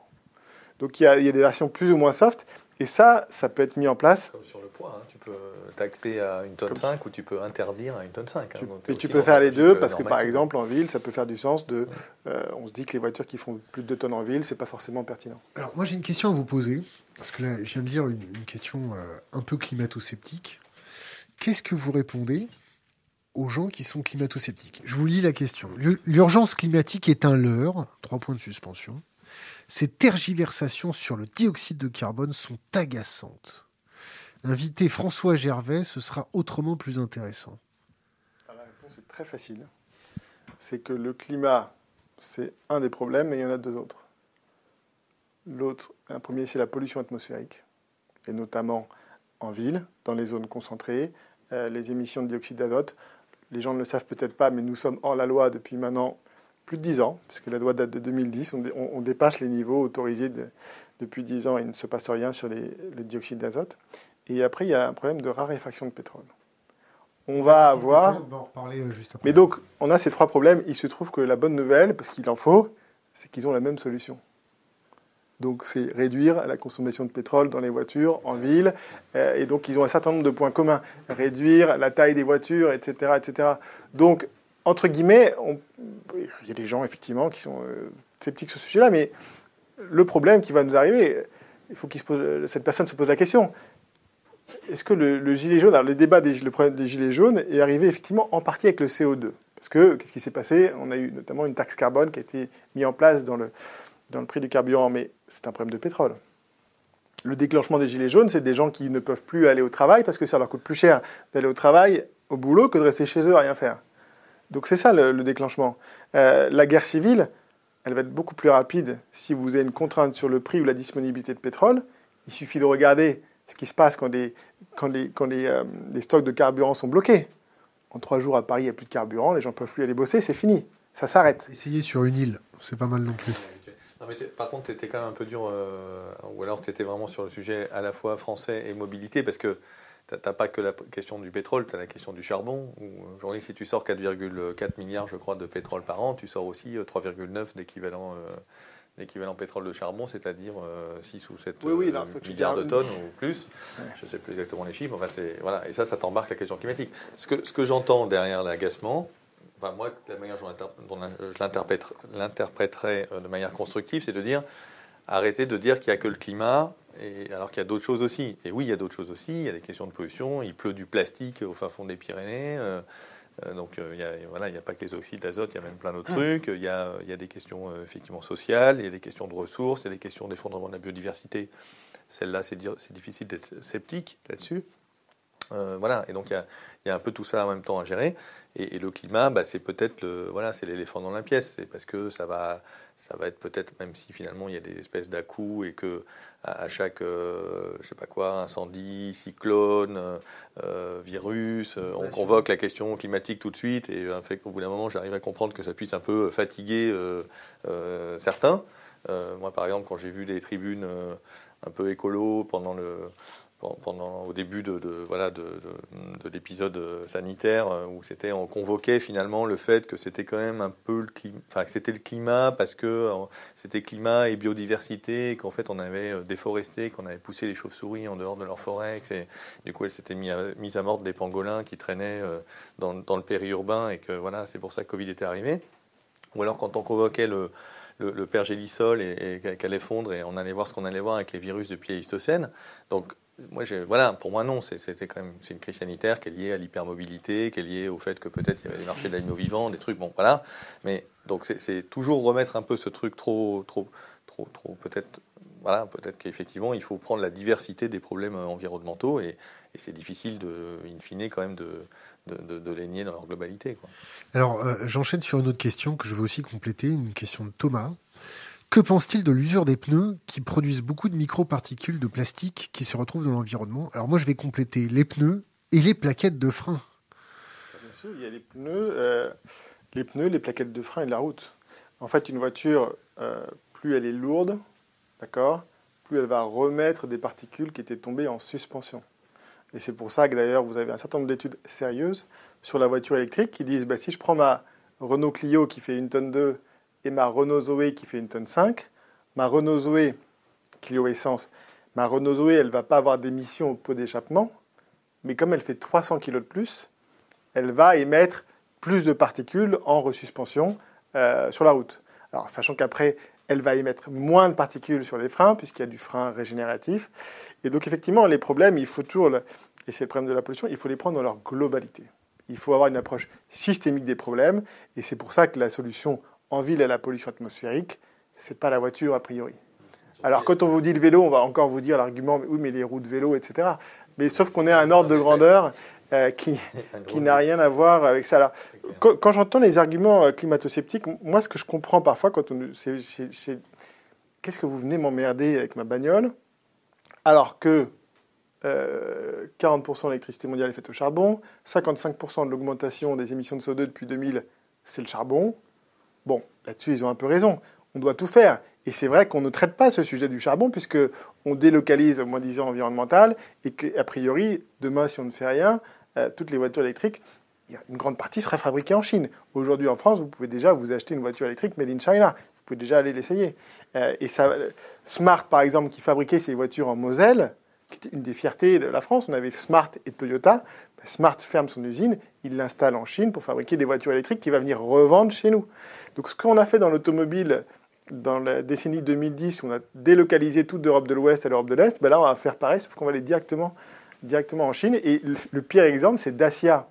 Donc il y, a, des versions plus ou moins soft. Et ça, ça peut être mis en place. Comme sur le poids, hein. tu peux taxer à une tonne 5 ou tu peux interdire à une tonne 5. Hein. Tu, tu peux faire les deux parce que par exemple en ville, ça peut faire du sens de. Euh, on se dit que les voitures qui font plus de 2 tonnes en ville, c'est pas forcément pertinent. Alors moi j'ai une question à vous poser parce que là je viens de lire une, question euh, un peu climato-sceptique. Qu'est-ce que vous répondez aux gens qui sont climato-sceptiques? Je vous lis la question. L'urgence climatique est un leurre. Trois points de suspension. Ces tergiversations sur le dioxyde de carbone sont agaçantes. Inviter François Gervais, ce sera autrement plus intéressant. Ah, la réponse est très facile. C'est que le climat, c'est un des problèmes, mais il y en a deux autres. L'autre, un premier, c'est la pollution atmosphérique, et notamment en ville, dans les zones concentrées, euh, les émissions de dioxyde d'azote. Les gens ne le savent peut-être pas, mais nous sommes hors la loi depuis maintenant plus de 10 ans, puisque la loi date de 2010. On, dépasse les niveaux autorisés depuis 10 ans et il ne se passe rien sur les, le dioxyde d'azote. Et après, il y a un problème de raréfaction de pétrole. On va avoir. On va en reparler euh, juste après. Mais donc, on a ces trois problèmes. Il se trouve que la bonne nouvelle, parce qu'il en faut, c'est qu'ils ont la même solution. Donc, c'est réduire la consommation de pétrole dans les voitures, en ville. Euh, et donc, ils ont un certain nombre de points communs. Réduire la taille des voitures, etc. etc. Donc, entre guillemets, il y a des gens, effectivement, qui sont euh, sceptiques sur ce sujet-là, mais le problème qui va nous arriver, il faut que cette personne se pose la question est-ce que le, gilet jaune, alors le débat des, le problème des gilets jaunes est arrivé effectivement en partie avec le CO2 Parce que qu'est-ce qui s'est passé? On a eu notamment une taxe carbone qui a été mise en place dans le, dans le prix du carburant, mais c'est un problème de pétrole. Le déclenchement des gilets jaunes, c'est des gens qui ne peuvent plus aller au travail parce que ça leur coûte plus cher d'aller au travail, au boulot, que de rester chez eux à rien faire. Donc c'est ça le, déclenchement. Euh, la guerre civile, elle va être beaucoup plus rapide si vous avez une contrainte sur le prix ou la disponibilité de pétrole. Il suffit de regarder ce qui se passe quand, euh, les, stocks de carburant sont bloqués. En trois jours à Paris, il n'y a plus de carburant, les gens ne peuvent plus aller bosser, c'est fini. Ça s'arrête. Essayez sur une île, c'est pas mal non plus. Par contre, tu étais quand même un peu dur, euh, ou alors tu étais vraiment sur le sujet à la fois français et mobilité, parce que tu n'as pas que la question du pétrole, tu as la question du charbon. Aujourd'hui, si tu sors 4,4 milliards, je crois, de pétrole par an, tu sors aussi 3,9 euh, d'équivalent l'équivalent pétrole de charbon, c'est-à-dire 6 euh, ou 7 euh, milliards de tonnes ou plus. Je ne sais plus exactement les chiffres. Enfin, voilà. Et ça, ça t'embarque la question climatique. Ce que, ce que j'entends derrière l'agacement, enfin, moi, la manière dont je l'interpréterais euh, de manière constructive, c'est de dire arrêtez de dire qu'il n'y a que le climat, et, alors qu'il y a d'autres choses aussi. Et oui, il y a d'autres choses aussi. Il y a des questions de pollution. Il pleut du plastique au fin fond des Pyrénées. Euh, donc euh, il n'y a, voilà, a pas que les oxydes d'azote, il y a même plein d'autres trucs. Il y a, y a, des questions euh, effectivement sociales, il y a des questions de ressources, il y a des questions d'effondrement de la biodiversité. Celle-là, c'est difficile d'être sceptique là-dessus. voilà, et donc il y a, y a, un peu tout ça en même temps à gérer. Et, le climat, bah, c'est peut-être le, voilà, c'est l'éléphant dans la pièce. C'est parce que ça va, ça va être peut-être, même si finalement il y a des espèces dà et que à, chaque, euh, je sais pas quoi, incendie, cyclone, euh, virus, euh, on convoque la question climatique tout de suite. Et fait qu'au bout d'un moment, j'arrive à comprendre que ça puisse un peu fatiguer certains. moi, par exemple, quand j'ai vu des tribunes un peu écolo pendant le pendant, au début de, voilà, de, l'épisode sanitaire euh, où c'était on convoquait finalement le fait que c'était quand même un peu le climat, enfin c'était le climat parce que euh, c'était climat et biodiversité, qu'en fait on avait euh, déforesté, qu'on avait poussé les chauves-souris en dehors de leur forêt, que du coup elles s'étaient mises à, à mort des pangolins qui traînaient dans, dans, le périurbain et que voilà c'est pour ça que Covid était arrivé. Ou alors quand on convoquait le, le, le pergélisol et, et qu'elle effondre et on allait voir ce qu'on allait voir avec les virus depuis Pléistocène. Donc moi, voilà, pour moi, non. C'était quand même c'est une crise sanitaire qui est liée à l'hypermobilité, qui est liée au fait que peut-être il y avait des marchés d'animaux vivants, des trucs. Bon, voilà. Mais donc c'est toujours remettre un peu ce truc trop, trop, trop, trop peut-être. Voilà, peut-être qu'effectivement, il faut prendre la diversité des problèmes environnementaux et, c'est difficile, de, in fine, quand même, de, de, de, les nier dans leur globalité. Alors, euh, j'enchaîne sur une autre question que je veux aussi compléter, une question de Thomas. Que pense-t-il de l'usure des pneus qui produisent beaucoup de microparticules de plastique qui se retrouvent dans l'environnement? Alors moi, je vais compléter les pneus et les plaquettes de frein. Bien sûr, il y a les pneus, euh, les pneus, les plaquettes de frein et la route. En fait, une voiture, euh, plus elle est lourde, d'accord, plus elle va remettre des particules qui étaient tombées en suspension. Et c'est pour ça que d'ailleurs, vous avez un certain nombre d'études sérieuses sur la voiture électrique qui disent bah, si je prends ma Renault Clio qui fait une tonne 2 et ma Renault Zoé qui fait une tonne 5, ma Renault Zoé, Clio Essence, ma Renault Zoé, elle va pas avoir d'émission au pot d'échappement, mais comme elle fait 300 kg de plus, elle va émettre plus de particules en resuspension euh, sur la route. Alors, sachant qu'après, elle va émettre moins de particules sur les freins, puisqu'il y a du frein régénératif. Et donc, effectivement, les problèmes, il faut toujours, et c'est le problème de la pollution, il faut les prendre dans leur globalité. Il faut avoir une approche systémique des problèmes, et c'est pour ça que la solution en ville à la pollution atmosphérique, c'est pas la voiture a priori. Alors, quand on vous dit le vélo, on va encore vous dire l'argument, oui, mais les roues de vélo, etc. Mais sauf qu'on est à un ordre de grandeur euh, qui, qui n'a rien à voir avec ça. Alors, quand, j'entends les arguments euh, climato-sceptiques, moi, ce que je comprends parfois, quand on, c'est, qu'est-ce que vous venez m'emmerder avec ma bagnole, alors que 40% de l'électricité mondiale est faite au charbon, 55% de l'augmentation des émissions de CO2 depuis 2000, c'est le charbon. Bon, là-dessus, ils ont un peu raison. On doit tout faire. Et c'est vrai qu'on ne traite pas ce sujet du charbon puisque on délocalise au moins disant environnemental et qu'a priori, demain, si on ne fait rien, euh, toutes les voitures électriques, une grande partie sera fabriquée en Chine. Aujourd'hui, en France, vous pouvez déjà vous acheter une voiture électrique made in China. Vous pouvez déjà aller l'essayer. Euh, et ça, Smart, par exemple, qui fabriquait ses voitures en Moselle, une des fiertés de la France, on avait Smart et Toyota. Ben, Smart ferme son usine, il l'installe en Chine pour fabriquer des voitures électriques qu'il va venir revendre chez nous. Donc, ce qu'on a fait dans l'automobile dans la décennie 2010, où on a délocalisé toute l'Europe de l'Ouest à l'Europe de l'Est, ben là, on va faire pareil, sauf qu'on va aller directement, directement en Chine. Et le, pire exemple, c'est Dacia.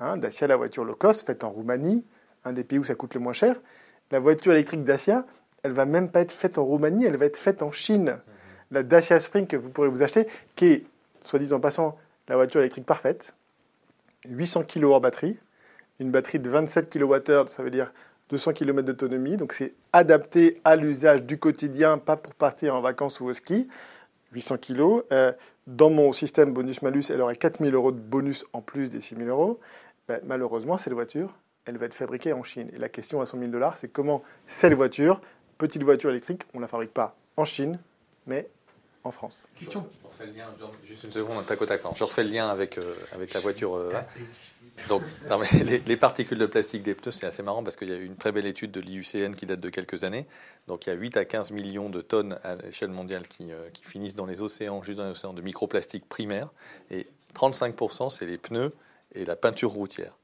Hein, Dacia, la voiture low cost, faite en Roumanie, un des pays où ça coûte le moins cher. La voiture électrique Dacia, elle va même pas être faite en Roumanie, elle va être faite en Chine. La Dacia Spring que vous pourrez vous acheter, qui est, soit dit en passant, la voiture électrique parfaite, 800 kg hors batterie, une batterie de 27 kWh, ça veut dire 200 km d'autonomie. Donc c'est adapté à l'usage du quotidien, pas pour partir en vacances ou au ski. 800 kg. Euh, dans mon système bonus-malus, elle aurait 4000 euros de bonus en plus des 6000 euros. Ben, malheureusement, cette voiture, elle va être fabriquée en Chine. Et la question à 100 000 dollars, c'est comment cette voiture, petite voiture électrique, on ne la fabrique pas en Chine, mais en France. Question. Je refais le lien, juste une seconde, tac au tac. Je refais le lien avec, euh, avec la voiture. Euh, donc, les, particules de plastique des pneus, c'est assez marrant parce qu'il y a eu une très belle étude de l'IUCN qui date de quelques années. Donc, il y a 8 à 15 millions de tonnes à l'échelle mondiale qui, euh, qui, finissent dans les océans, juste dans les océans, de microplastiques primaires. Et 35%, c'est les pneus et la peinture routière.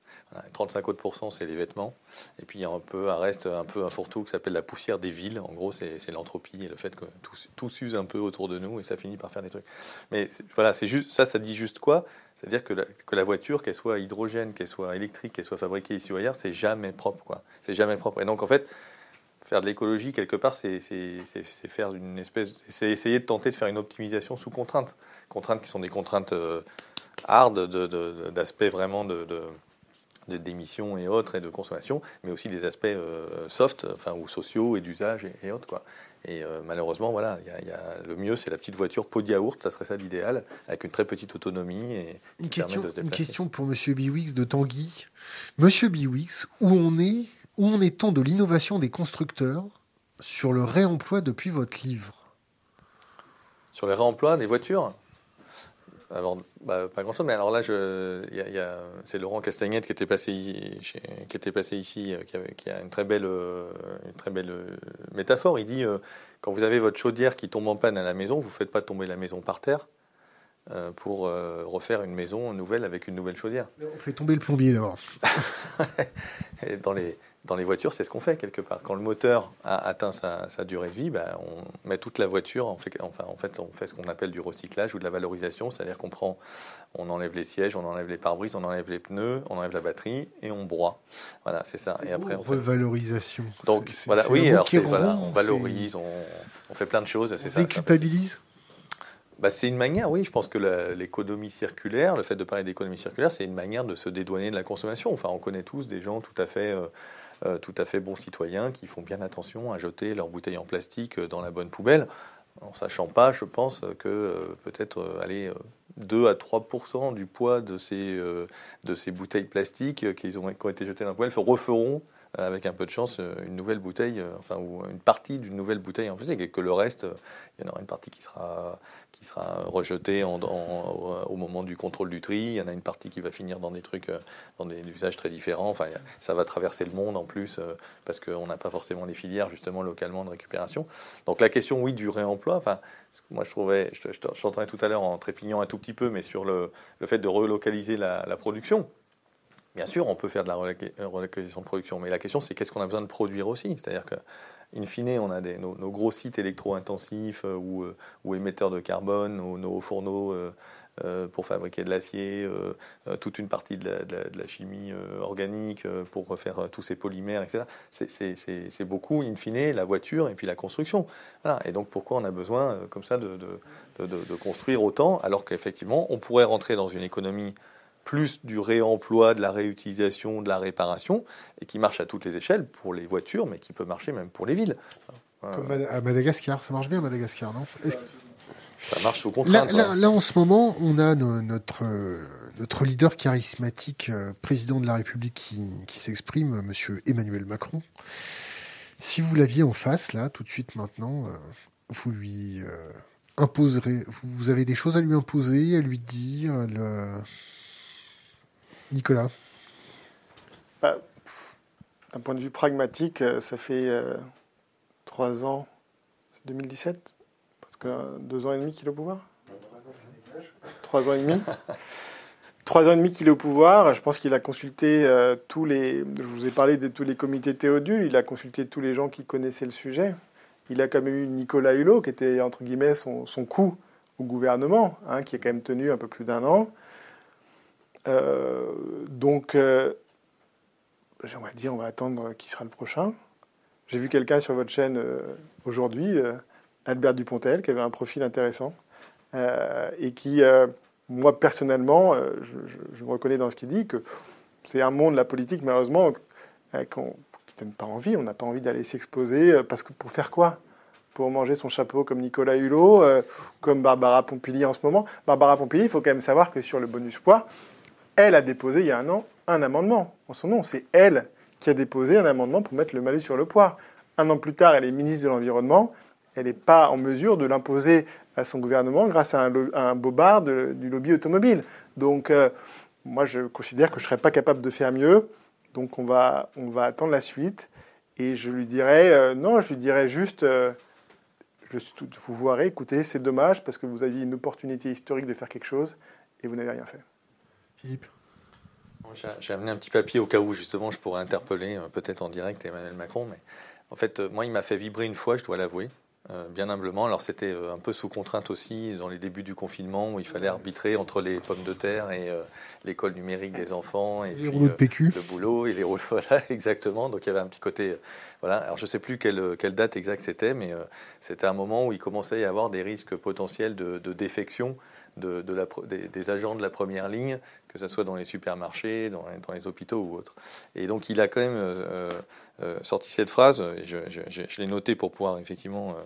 35 autres c'est les vêtements. Et puis il y a un peu un reste, un peu un fourre-tout qui s'appelle la poussière des villes. En gros, c'est l'entropie et le fait que tout, s'use un peu autour de nous et ça finit par faire des trucs. Mais voilà, juste ça, ça dit juste quoi? C'est-à-dire que que la voiture, qu'elle soit hydrogène, qu'elle soit électrique, qu'elle soit fabriquée ici ou ailleurs, c'est jamais propre. C'est jamais propre. Et donc en fait, faire de l'écologie quelque part, c'est faire une espèce, c'est essayer de tenter de faire une optimisation sous contraintes, contraintes qui sont des contraintes euh, hard d'aspects vraiment de d'émissions et autres et de consommation, mais aussi des aspects euh, soft, enfin ou sociaux et d'usage et, autres quoi. Et euh, malheureusement, voilà, y a, le mieux c'est la petite voiture pot de yaourt, ça serait ça l'idéal, avec une très petite autonomie et une question, une question pour Monsieur Biwix de Tanguy. Monsieur Biwix, où on est, où en est-on de l'innovation des constructeurs sur le réemploi depuis votre livre? Sur le réemploi des voitures? Alors, bah, pas grand-chose, mais alors là, c'est Laurent Castagnette qui était passé, qui était passé ici, euh, qui, a une très belle, euh, une très belle euh, métaphore. Il dit quand vous avez votre chaudière qui tombe en panne à la maison, vous ne faites pas tomber la maison par terre pour refaire une maison nouvelle avec une nouvelle chaudière. On fait tomber le plombier d'abord. dans les, dans les voitures, c'est ce qu'on fait quelque part. Quand le moteur a atteint sa, durée de vie, ben, on met toute la voiture, on fait, enfin, en fait, on fait ce qu'on appelle du recyclage ou de la valorisation, c'est-à-dire qu'on prend, on enlève les sièges, on enlève les pare-brises, on enlève les pneus, on enlève la batterie et on broie. Voilà, c'est ça. Et après, on revalorisation. Donc, voilà, oui, alors voilà, on valorise, on, on, fait plein de choses. C'est ça. Déculpabilise bah, c'est une manière, oui, je pense que l'économie circulaire, le fait de parler d'économie circulaire, c'est une manière de se dédouaner de la consommation. Enfin, on connaît tous des gens tout à fait euh, euh, tout à fait bons citoyens qui font bien attention à jeter leurs bouteilles en plastique dans la bonne poubelle, en sachant pas, je pense, que euh, peut-être euh, aller 2 à 3 du poids de ces, de ces bouteilles plastiques qui ont, qui ont été jetées dans la poubelle referont avec un peu de chance, une nouvelle bouteille, enfin, ou une partie d'une nouvelle bouteille en plastique, et que le reste, il y en aura une partie qui sera, qui sera rejetée au moment du contrôle du tri, il y en a une partie qui va finir dans des trucs, dans des usages très différents, enfin, ça va traverser le monde en plus, parce qu'on n'a pas forcément les filières, justement, localement de récupération. Donc la question, oui, du réemploi, enfin, moi je trouvais, je, t'entendais tout à l'heure en trépignant un tout petit peu, mais sur le, le fait de relocaliser la production, Bien sûr, on peut faire de la relocalisation de production, mais la question c'est qu'est-ce qu'on a besoin de produire aussi? C'est-à-dire que, in fine, on a nos, gros sites électro-intensifs euh, ou, euh, ou, émetteurs de carbone, nos, nos fourneaux euh, pour fabriquer de l'acier, toute une partie de la, chimie organique pour faire tous ces polymères, etc. C'est beaucoup, in fine, la voiture et puis la construction. Et donc pourquoi on a besoin comme ça de construire autant alors qu'effectivement on pourrait rentrer dans une économie plus du réemploi, de la réutilisation, de la réparation, et qui marche à toutes les échelles pour les voitures, mais qui peut marcher même pour les villes. Comme à Madagascar, ça marche bien Madagascar, non? Ça marche sous contrainte. Là, en ce moment, on a notre, notre leader charismatique, euh, président de la République, qui, qui s'exprime, monsieur Emmanuel Macron. Si vous l'aviez en face, là, tout de suite maintenant, euh, vous lui euh, imposerez, vous avez des choses à lui imposer, à lui dire, le Nicolas bah, D'un point de vue pragmatique, euh, ça fait euh, trois ans, 2017 Parce que deux ans et demi qu'il est au pouvoir Trois ans et demi Trois ans et demi qu'il est au pouvoir, je pense qu'il a consulté euh, tous les. Je vous ai parlé de tous les comités Théodule, il a consulté tous les gens qui connaissaient le sujet. Il a quand même eu Nicolas Hulot, qui était entre guillemets son, son coup au gouvernement, hein, qui a quand même tenu un peu plus d'un an. Euh, donc, euh, j'aimerais dire, on va attendre qui sera le prochain. J'ai vu quelqu'un sur votre chaîne euh, aujourd'hui, Albert Dupontel, qui avait un profil intéressant et qui, moi personnellement, je, me reconnais dans ce qu'il dit, que c'est un monde, la politique, malheureusement, qui ne donne pas envie. On n'a pas envie d'aller s'exposer parce que pour faire quoi? Pour manger son chapeau comme Nicolas Hulot, comme Barbara Pompili en ce moment. Barbara Pompili, il faut quand même savoir que sur le bonus poids, elle a déposé il y a un an un amendement en son nom. C'est elle qui a déposé un amendement pour mettre le malus sur le poids. Un an plus tard, elle est ministre de l'Environnement. Elle n'est pas en mesure de l'imposer à son gouvernement grâce à un, bobard du lobby automobile. Donc, euh, moi, je considère que je ne serais pas capable de faire mieux. Donc, on va, attendre la suite. Et je lui dirais, euh, non, je lui dirais juste, euh, je suis tout, vous verrez, écoutez, c'est dommage parce que vous aviez une opportunité historique de faire quelque chose et vous n'avez rien fait. J'ai amené un petit papier au cas où justement je pourrais interpeller euh, peut-être en direct Emmanuel Macron, mais en fait euh, moi il m'a fait vibrer une fois, je dois l'avouer, euh, bien humblement. Alors c'était un peu sous contrainte aussi dans les débuts du confinement où il fallait arbitrer entre les pommes de terre et l'école numérique des enfants et les rouleaux de PQ. le boulot et les rouleaux voilà exactement. Donc il y avait un petit côté voilà. Alors je sais plus quelle, quelle date exacte c'était, mais c'était un moment où il commençait à y avoir des risques potentiels de, de défection de, la, des, agents de la première ligne, que ce soit dans les supermarchés, dans, dans, les hôpitaux ou autres. Et donc il a quand même euh, euh, sorti cette phrase, et je, je, l'ai noté pour pouvoir effectivement,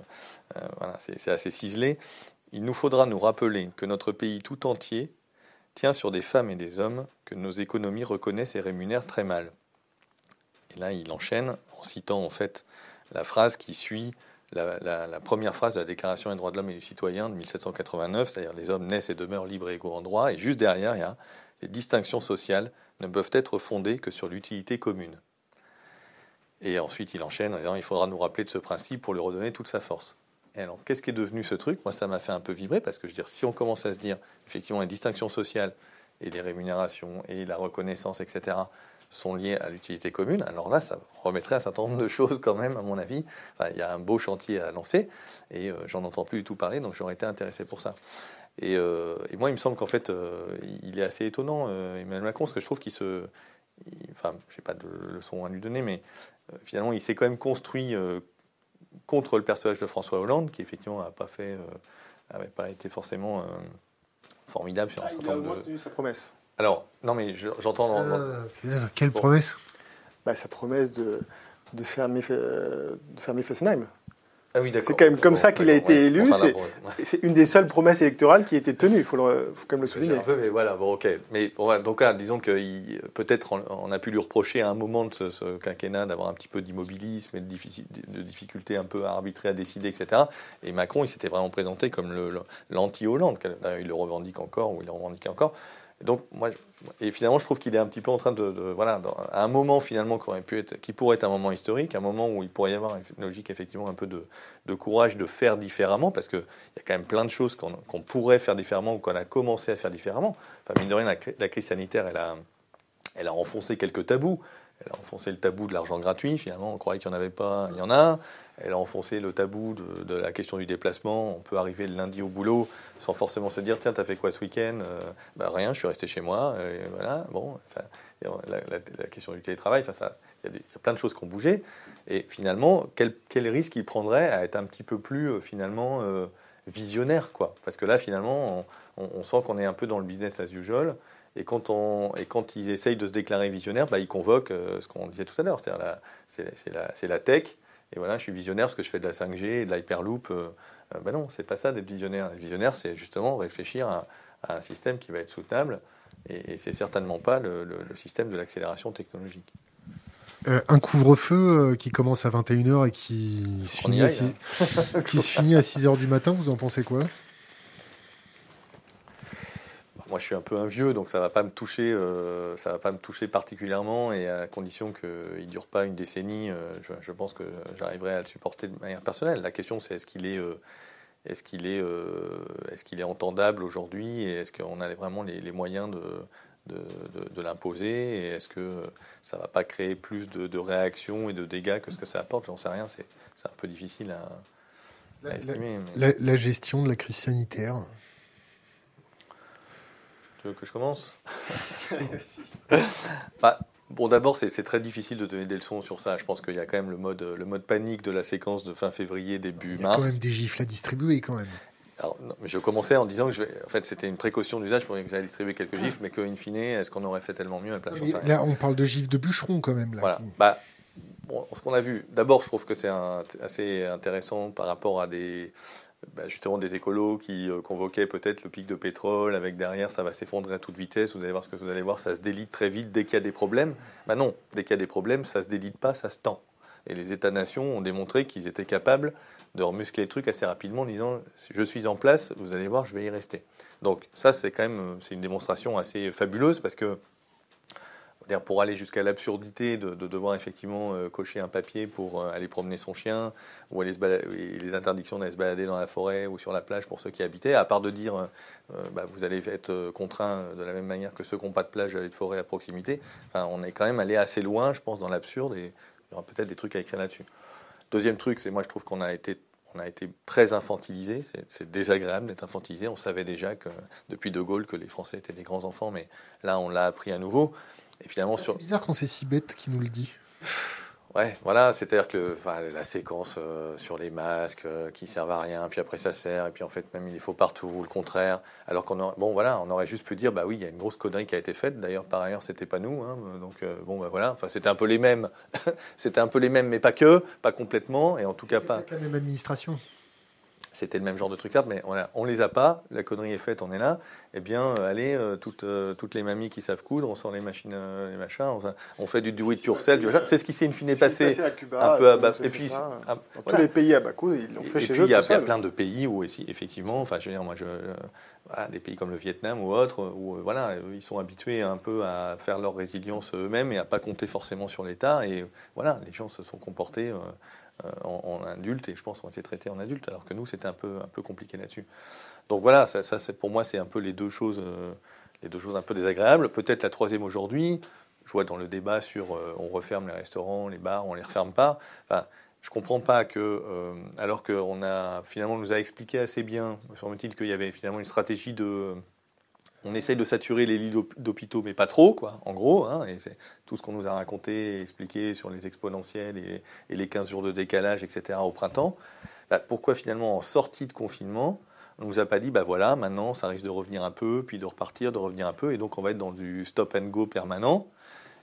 euh, voilà, c'est assez ciselé. Il nous faudra nous rappeler que notre pays tout entier tient sur des femmes et des hommes que nos économies reconnaissent et rémunèrent très mal. Et là, il enchaîne en citant en fait la phrase qui suit la, première phrase de la Déclaration des droits de l'homme et du citoyen de 1789, c'est-à-dire les hommes naissent et demeurent libres et égaux en droit, et juste derrière, il y a les distinctions sociales ne peuvent être fondées que sur l'utilité commune. Et ensuite, il enchaîne en disant il faudra nous rappeler de ce principe pour lui redonner toute sa force. Et alors, qu'est-ce qui est devenu ce truc? Moi, ça m'a fait un peu vibrer parce que je veux dire, si on commence à se dire effectivement les distinctions sociales et les rémunérations et la reconnaissance, etc., sont liées à l'utilité commune, alors là, ça remettrait un certain nombre de choses quand même, à mon avis. il y a un beau chantier à lancer, et euh, j'en entends plus du tout parler, donc j'aurais été intéressé pour ça. Et, euh, moi, il me semble qu'en fait, euh, il est assez étonnant, Emmanuel Macron, parce que je trouve qu'il se... enfin, je n'ai pas de leçon à lui donner, mais finalement, il s'est quand même construit contre le personnage de François Hollande, qui effectivement n'a pas fait... n'avait pas été forcément formidable sur un ah, certain nombre de... sa promesse. Alors, non, mais j'entends. Euh, quelle promesse bah, Sa promesse de, de, fermer, de fermer Fessenheim. Ah oui, c'est quand même comme ça qu'il a été élu. c'est une des seules promesses électorales qui a été tenue, il faut, faut, quand même le souligner. Un peu, mais voilà, bon, ok. Mais donc, ah, disons que peut-être on a pu lui reprocher à un moment de ce, quinquennat d'avoir un petit peu d'immobilisme et de, de, difficulté un peu à arbitrer, à décider, etc. Et Macron, il s'était vraiment présenté comme l'anti-Hollande. Il le revendique encore, ou il le revendique encore. Donc, moi, et finalement, je trouve qu'il est un petit peu en train de, voilà, à un moment finalement qui être, qui pourrait être un moment historique, un moment où il pourrait y avoir une logique effectivement un peu de, courage de faire différemment, parce qu'il y a quand même plein de choses qu'on pourrait faire différemment ou qu'on a commencé à faire différemment. Enfin, mine de rien, la, la crise sanitaire, elle a, elle a enfoncé quelques tabous. Elle a enfoncé le tabou de l'argent gratuit, finalement, on croyait qu'il n'y en avait pas, il y en a. Elle a enfoncé le tabou de, la question du déplacement. On peut arriver le lundi au boulot sans forcément se dire tiens, t'as fait quoi ce week-end? Euh, bah, Rien, je suis resté chez moi. Voilà, bon. la, question du télétravail, il y, a plein de choses qui ont bougé. Et finalement, quel, risque il prendrait à être un petit peu plus, euh, finalement, euh, visionnaire, quoi? Parce que là, finalement, on sent qu'on est un peu dans le business as usual. Et quand, on, et quand ils essayent de se déclarer visionnaire, bah, ils convoquent euh, ce qu'on disait tout à l'heure, c'est-à-dire la, la, tech. Et voilà, je suis visionnaire parce que je fais de la 5G et de l'Hyperloop. Euh, euh, bah non, c'est pas ça d'être visionnaire. visionnaire, c'est justement réfléchir à, un système qui va être soutenable. Et, et c'est certainement pas le, système de l'accélération technologique. un couvre-feu qui commence à 21h et qui se, finit, à 6, hein. qui se finit à 6h du matin, vous en pensez quoi? Moi, je suis un peu un vieux, donc ça va pas me toucher, euh, ça va pas me toucher particulièrement, et à condition qu'il ne dure pas une décennie, euh, je, pense que j'arriverai à le supporter de manière personnelle. La question, c'est est-ce qu'il est, euh, est-ce qu'il est, est-ce qu'il est entendable aujourd'hui, et est-ce qu'on a vraiment les, moyens de de, l'imposer et est-ce que ça va pas créer plus de, réactions et de dégâts que ce que ça apporte? J'en sais rien, c'est un peu difficile à, estimer. la, gestion de la crise sanitaire, tu veux que je commence bah, Bon, d'abord, c'est très difficile de donner des leçons sur ça. Je pense qu'il y a quand même le mode, le mode panique de la séquence de fin février, début mars. Il y a quand même des gifles à distribuer, quand même. Alors, je commençais en disant que je vais, en fait, c'était une précaution d'usage pour que j'allais distribuer quelques gifles, mais qu'in fine, est-ce qu'on aurait fait tellement mieux? À la place Là, on parle de gifles de bûcherons, quand même. Là, voilà. Bah, bon, ce qu'on a vu, d'abord, je trouve que c'est assez intéressant par rapport à des bah, justement des écolos qui euh, convoquaient peut-être le pic de pétrole avec derrière ça va s'effondrer à toute vitesse. Vous allez voir ce que vous allez voir, ça se délite très vite dès qu'il y a des problèmes. Bah non, dès qu'il y a des problèmes, ça se délite pas, ça se tend. Et les États-nations ont démontré qu'ils étaient capables de remuscler le truc assez rapidement en disant je suis en place, vous allez voir, je vais y rester. Donc ça c'est quand même c'est une démonstration assez fabuleuse parce que pour aller jusqu'à l'absurdité de, devoir effectivement euh, cocher un papier pour euh, aller promener son chien, ou aller les interdictions d'aller se balader dans la forêt ou sur la plage pour ceux qui habitaient, à part de dire euh, bah, vous allez être contraint de la même manière que ceux qui n'ont pas de plage d'aller de forêt à proximité, on est quand même allé assez loin, je pense, dans l'absurde, et il y aura peut-être des trucs à écrire là-dessus. Deuxième truc, c'est moi je trouve qu'on a été on a été très infantilisé. C'est désagréable d'être infantilisé. On savait déjà que depuis De Gaulle que les Français étaient des grands enfants, mais là on l'a appris à nouveau. Et finalement, sur... bizarre quand c'est si bête qui nous le dit. Ouais, voilà, c'est-à-dire que la séquence euh, sur les masques euh, qui servent à rien, puis après ça sert, et puis en fait même il est faux partout, ou le contraire. Alors qu'on bon voilà, on aurait juste pu dire bah oui, il y a une grosse connerie qui a été faite. D'ailleurs par ailleurs c'était pas nous, hein, donc euh, bon bah voilà, enfin c'était un peu les mêmes, c'était un peu les mêmes, mais pas que, pas complètement, et en tout cas pas. la même administration c'était le même genre de truc, certes, mais on, ne les a pas, la connerie est faite, on est là. Eh bien, euh, allez, euh, toutes, euh, toutes les mamies qui savent coudre, on sort les machines, les machins, on, fait du do it yourself. C'est ce qui s'est in fine passé, un peu à bas. Et puis, dans tous les pays à bas coût, ils l'ont fait et chez puis, eux. Il y, a plein de pays où, effectivement, enfin, je veux dire, moi, je, des pays comme le Vietnam ou autres, où voilà, ils sont habitués un peu à faire leur résilience eux-mêmes et à pas compter forcément sur l'État. Et voilà, les gens se sont comportés euh, en, adulte et je pense ont été traités en adulte, alors que nous c'était un peu, un peu compliqué là-dessus. Donc voilà, ça, pour moi c'est un peu les deux choses, euh, les deux choses un peu désagréables. Peut-être la troisième aujourd'hui, je vois dans le débat sur euh, on referme les restaurants, les bars, on les referme pas. Je comprends pas que, alors qu'on a finalement nous a expliqué assez bien, semble-t-il qu'il y avait finalement une stratégie de on essaye de saturer les lits d'hôpitaux, mais pas trop, quoi, en gros. Hein, et c'est tout ce qu'on nous a raconté et expliqué sur les exponentiels et, les 15 jours de décalage, etc., au printemps. Bah, pourquoi finalement, en sortie de confinement, on ne nous a pas dit, bah voilà, maintenant, ça risque de revenir un peu, puis de repartir, de revenir un peu, et donc on va être dans du stop and go permanent.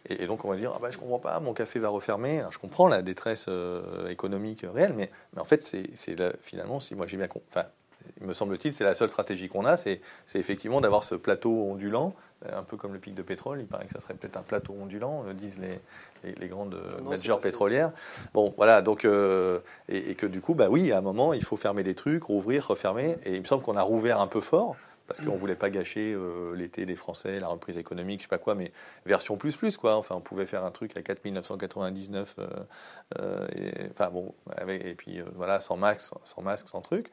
Et, donc on va dire, ah bah, je comprends pas, mon café va refermer. je comprends la détresse euh, économique réelle, mais, en fait, c'est finalement, si moi j'ai bien compris, me semble-t-il, c'est la seule stratégie qu'on a, c'est effectivement d'avoir ce plateau ondulant, un peu comme le pic de pétrole. Il paraît que ça serait peut-être un plateau ondulant, disent les, les, grandes majors pétrolières. Bon, voilà, donc, et, et, que du coup, bah oui, à un moment, il faut fermer des trucs, rouvrir, refermer. Et il me semble qu'on a rouvert un peu fort parce qu'on ne voulait pas gâcher euh, l'été des Français, la reprise économique, je sais pas quoi, mais version plus plus quoi. Enfin, on pouvait faire un truc à 4999, euh, euh, et, enfin bon, et puis voilà, sans masque, sans masque, sans truc.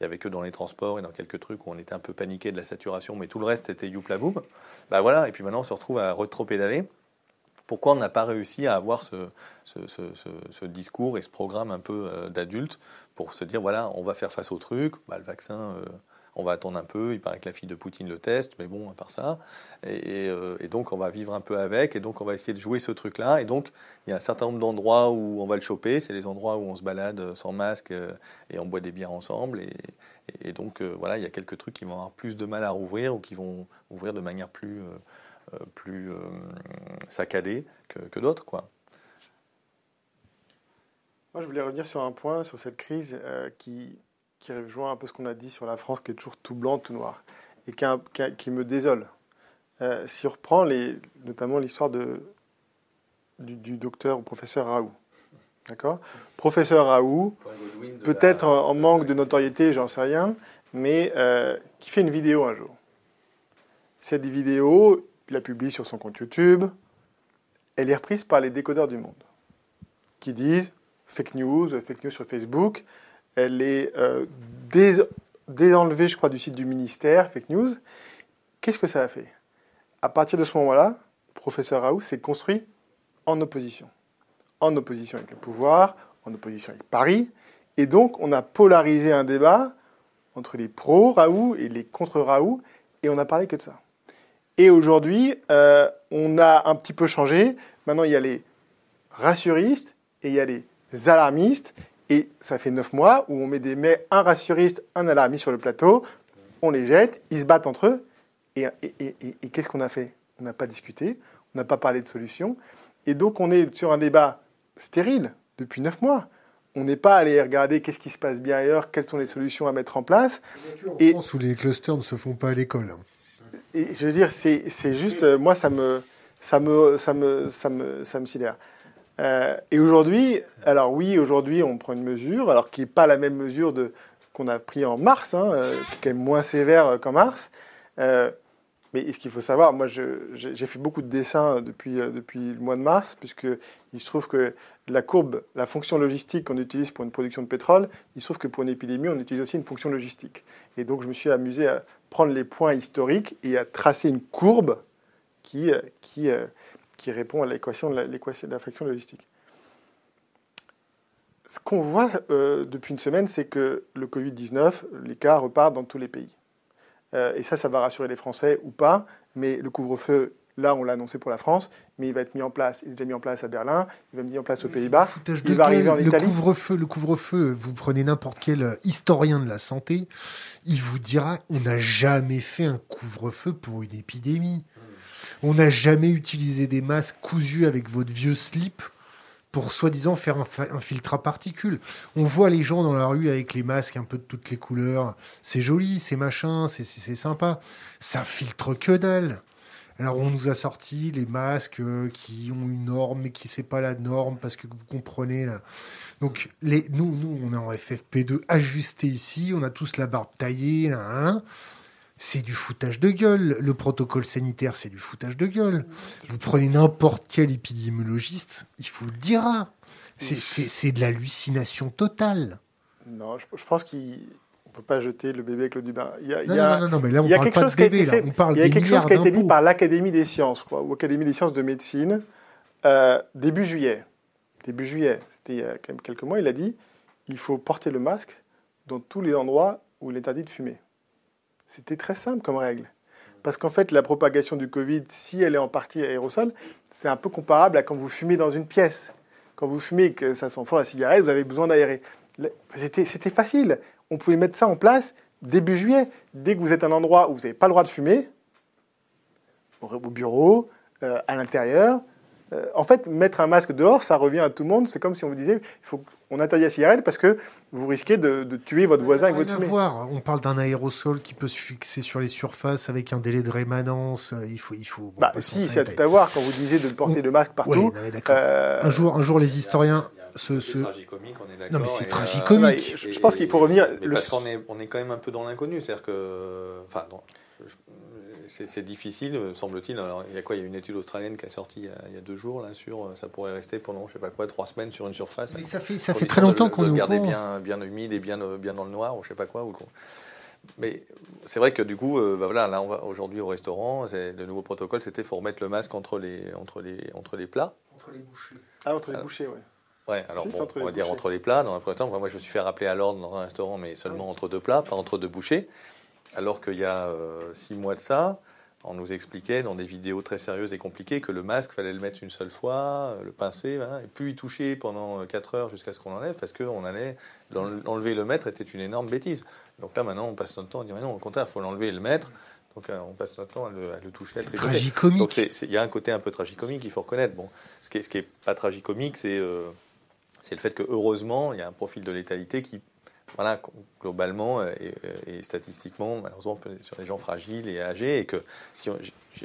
Il y avait que dans les transports et dans quelques trucs où on était un peu paniqué de la saturation, mais tout le reste c'était youpla boum. Bah voilà, et puis maintenant on se retrouve à retro-pédaler. Pourquoi on n'a pas réussi à avoir ce, discours et ce programme un peu d'adulte pour se dire voilà, on va faire face au truc, bah, le vaccin on va attendre un peu, il paraît que la fille de Poutine le teste, mais bon, à part ça. Euh, et, donc, on va vivre un peu avec, et donc, on va essayer de jouer ce truc-là. Et donc, il y a un certain nombre d'endroits où on va le choper, c'est les endroits où on se balade sans masque euh, et on boit des bières ensemble. Et, donc, euh, voilà, il y a quelques trucs qui vont avoir plus de mal à rouvrir ou qui vont ouvrir de manière plus, plus saccadée que, que d'autres, quoi. Moi, je voulais revenir sur un point, sur cette crise qui, qui rejoint un peu ce qu'on a dit sur la France, qui est toujours tout blanc, tout noir, et qui, me désole. Euh, si on reprend notamment l'histoire du, docteur ou professeur Raoult, d'accord? Professeur Raoult, peut-être en, manque de notoriété, j'en sais rien, mais euh, qui fait une vidéo un jour. Cette vidéo, il la publie sur son compte YouTube, elle est reprise par les décodeurs du monde, qui disent fake news, fake news sur Facebook, elle est euh, désenlevée, je crois, du site du ministère, fake news. Qu'est-ce que ça a fait? À partir de ce moment-là, professeur Raoult s'est construit en opposition. En opposition avec le pouvoir, en opposition avec Paris. Et donc, on a polarisé un débat entre les pro-Raoult et les contre-Raoult, et on n'a parlé que de ça. Et aujourd'hui, euh, on a un petit peu changé. Maintenant, il y a les rassuristes et il y a les alarmistes. Et ça fait neuf mois où on met des met un rassuriste, un alarmiste sur le plateau, on les jette, ils se battent entre eux. Et, qu'est-ce qu'on a fait? On n'a pas discuté, on n'a pas parlé de solution. Et donc on est sur un débat stérile depuis neuf mois. On n'est pas allé regarder qu'est-ce qui se passe bien ailleurs, quelles sont les solutions à mettre en place. En et France où les clusters ne se font pas à l'école. Hein. Et je veux dire, c'est juste, moi, ça me, ça me, ça me, ça me, ça me sidère. Euh, et aujourd'hui, alors oui, aujourd'hui, on prend une mesure, alors qui n'est pas la même mesure qu'on a pris en mars, hein, euh, qui est quand même moins sévère qu'en mars. Euh, mais ce qu'il faut savoir, moi, j'ai fait beaucoup de dessins depuis, depuis le mois de mars, puisque il se trouve que la courbe, la fonction logistique qu'on utilise pour une production de pétrole, il se trouve que pour une épidémie, on utilise aussi une fonction logistique. Et donc, je me suis amusé à prendre les points historiques et à tracer une courbe qui, qui, qui répond à l'équation de, de la friction logistique. Ce qu'on voit euh, depuis une semaine, c'est que le Covid-19, les cas repartent dans tous les pays. Euh, et ça, ça va rassurer les Français ou pas, mais le couvre-feu, là, on l'a annoncé pour la France, mais il va être mis en place, il est déjà mis en place à Berlin, il va être mis en place aux Pays-Bas, il va arriver en Italie. Le couvre-feu, le couvre-feu, vous prenez n'importe quel historien de la santé, il vous dira, on n'a jamais fait un couvre-feu pour une épidémie. On n'a jamais utilisé des masques cousus avec votre vieux slip pour soi-disant faire un, filtre à particules. On voit les gens dans la rue avec les masques un peu de toutes les couleurs. C'est joli, c'est machin, c'est sympa. Ça filtre que dalle. Alors on nous a sorti les masques euh, qui ont une norme mais qui c'est pas la norme parce que vous comprenez là. Donc nous, nous on est en FFP2 ajusté ici, on a tous la barbe taillée. Hein c'est du foutage de gueule. Le protocole sanitaire, c'est du foutage de gueule. Vous prenez n'importe quel épidémiologiste, il vous le dira. C'est de l'hallucination totale. Non, je, pense qu'on ne peut pas jeter le bébé avec l'eau du bain. Il y a, non, non, non, mais là, on parle pas de bébé, on parle Il y a quelque chose qui a été dit par l'Académie des sciences, quoi, ou l'Académie des sciences de médecine, euh, début juillet. Début juillet, c'était il y a quand même quelques mois, il a dit il faut porter le masque dans tous les endroits où il est interdit de fumer. C'était très simple comme règle. Parce qu'en fait, la propagation du Covid, si elle est en partie aérosol, c'est un peu comparable à quand vous fumez dans une pièce. Quand vous fumez que ça sent fort la cigarette, vous avez besoin d'aérer. C'était facile. On pouvait mettre ça en place début juillet. Dès que vous êtes à un endroit où vous n'avez pas le droit de fumer, au bureau, euh, à l'intérieur, Euh, en fait, mettre un masque dehors, ça revient à tout le monde. C'est comme si on vous disait, il faut qu'on interdit la cigarette parce que vous risquez de, tuer votre voisin avec votre fumée. Voir. On parle d'un aérosol qui peut se fixer sur les surfaces avec un délai de rémanence. Il faut, il faut. bah, si, c'est à tout à voir. Quand vous disiez de porter le masque partout. Euh, un jour, un jour, les historiens. Ce, ce... tragicomique, on est d'accord. Non, mais c'est tragicomique. Euh, je, pense qu'il faut revenir. le... Parce qu'on est, on est quand même un peu dans l'inconnu. C'est-à-dire que. Enfin, c'est difficile, semble-t-il. il y a quoi? Il y a une étude australienne qui a sorti il y a, deux jours là sur euh, ça pourrait rester pendant je sais pas quoi trois semaines sur une surface. Mais ça fait ça fait très longtemps qu'on nous garder bien bien humide et bien bien dans le noir ou je sais pas quoi. mais c'est vrai que du coup, euh, bah voilà, là on va aujourd'hui au restaurant. Le nouveau protocole, c'était faut remettre le masque entre les entre les entre les plats. Entre les bouchées. Ah entre les bouchées, ouais. Ouais, alors on va dire entre les plats. Dans un premier temps, moi je me suis fait rappeler à l'ordre dans un restaurant, mais seulement ah entre deux plats, pas entre deux bouchées alors qu'il y a euh, six mois de ça, on nous expliquait dans des vidéos très sérieuses et compliquées que le masque, fallait le mettre une seule fois, euh, le pincer, hein, et puis y toucher pendant euh, quatre heures jusqu'à ce qu'on l'enlève, parce qu'on allait l'enlever le mettre était une énorme bêtise. Donc là, maintenant, on passe notre temps à dire, mais non, au contraire, il faut l'enlever et le mettre. Donc on passe notre temps à le, toucher, à le Tragicomique. Donc il y a un côté un peu tragicomique, il faut reconnaître. Bon, ce qui n'est est pas tragicomique, c'est c'est le fait que heureusement, il y a un profil de létalité qui voilà, globalement euh, et, statistiquement, malheureusement, sur les gens fragiles et âgés, et que si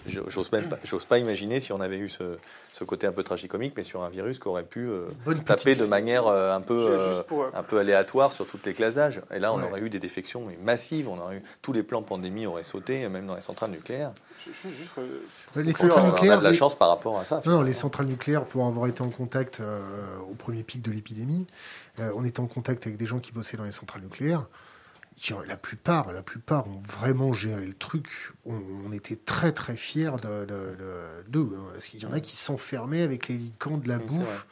j'ose même pas, j'ose pas imaginer si on avait eu ce, ce, côté un peu tragicomique, mais sur un virus qui aurait pu euh, taper de manière euh, un peu, un peu aléatoire sur toutes les classes d'âge. Et là, on aurait eu des défections massives, on aurait eu tous les plans pandémie auraient sauté, même dans les centrales nucléaires. les centrales nucléaires, on a de la chance par rapport à ça. Non, les centrales nucléaires, pour avoir été en contact au premier pic de l'épidémie, euh, on était en contact avec des gens qui bossaient dans les centrales nucléaires. La plupart, la plupart ont vraiment géré le truc. On, était très très fiers d'eux. De, hein, parce qu'il y en a qui s'enfermaient avec les camps de la bouffe.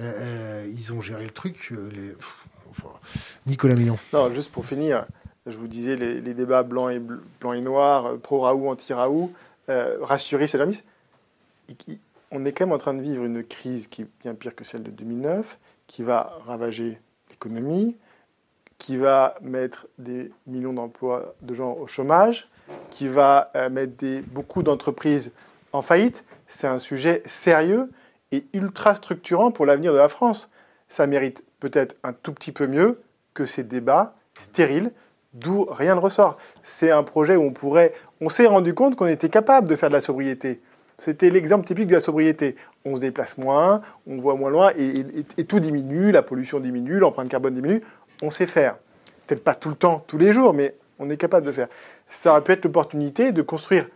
Euh, euh, ils ont géré le truc. Nicolas Millon. Non, juste pour finir, je vous disais les, débats blancs et, blanc et noirs, pro-Raoult, anti-Raoult, rassurer, c'est la mise. On est quand même en train de vivre une crise qui est bien pire que celle de 2009 qui va ravager l'économie, qui va mettre des millions d'emplois de gens au chômage, qui va euh, mettre beaucoup d'entreprises en faillite. C'est un sujet sérieux et ultra structurant pour l'avenir de la France. Ça mérite peut-être un tout petit peu mieux que ces débats stériles d'où rien ne ressort. C'est un projet où on pourrait... On s'est rendu compte qu'on était capable de faire de la sobriété. C'était l'exemple typique de la sobriété. On se déplace moins, on voit moins loin et, tout diminue, la pollution diminue, l'empreinte carbone diminue. On sait faire. Peut-être pas tout le temps, tous les jours, mais on est capable de faire. Ça aurait pu être l'opportunité de construire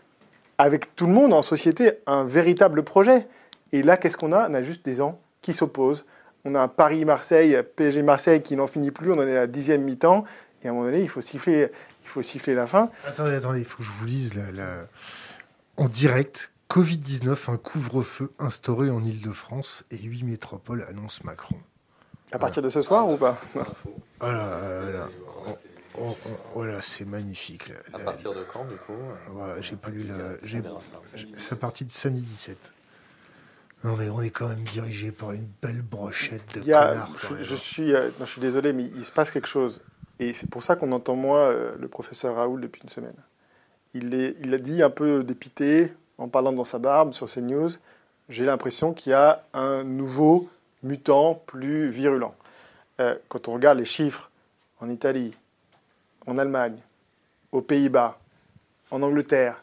avec tout le monde en société un véritable projet. Et là, qu'est-ce qu'on a? On a juste des gens qui s'opposent. On a un Paris-Marseille, PSG-Marseille qui n'en finit plus, on en est à la dixième mi-temps. Et à un moment donné, il faut siffler, il faut siffler la fin. Attendez, attendez, il faut que je vous lise en direct Covid-19, un couvre-feu instauré en Ile-de-France et huit métropoles annoncent Macron. À partir de ce soir ou pas? Oh là là oh, oh, oh, là, c'est magnifique. à partir de quand, du coup? J'ai pas lu la. C'est à partir de samedi 17. Non, mais on est quand même dirigé par une belle brochette de connards. Je, suis, euh, je suis désolé, mais il se passe quelque chose. Et c'est pour ça qu'on entend moins euh, le professeur Raoul depuis une semaine. Il, est, il a dit un peu dépité, en parlant dans sa barbe sur CNews, j'ai l'impression qu'il y a un nouveau mutant plus virulent. Euh, quand on regarde les chiffres en Italie, en Allemagne, aux Pays-Bas, en Angleterre,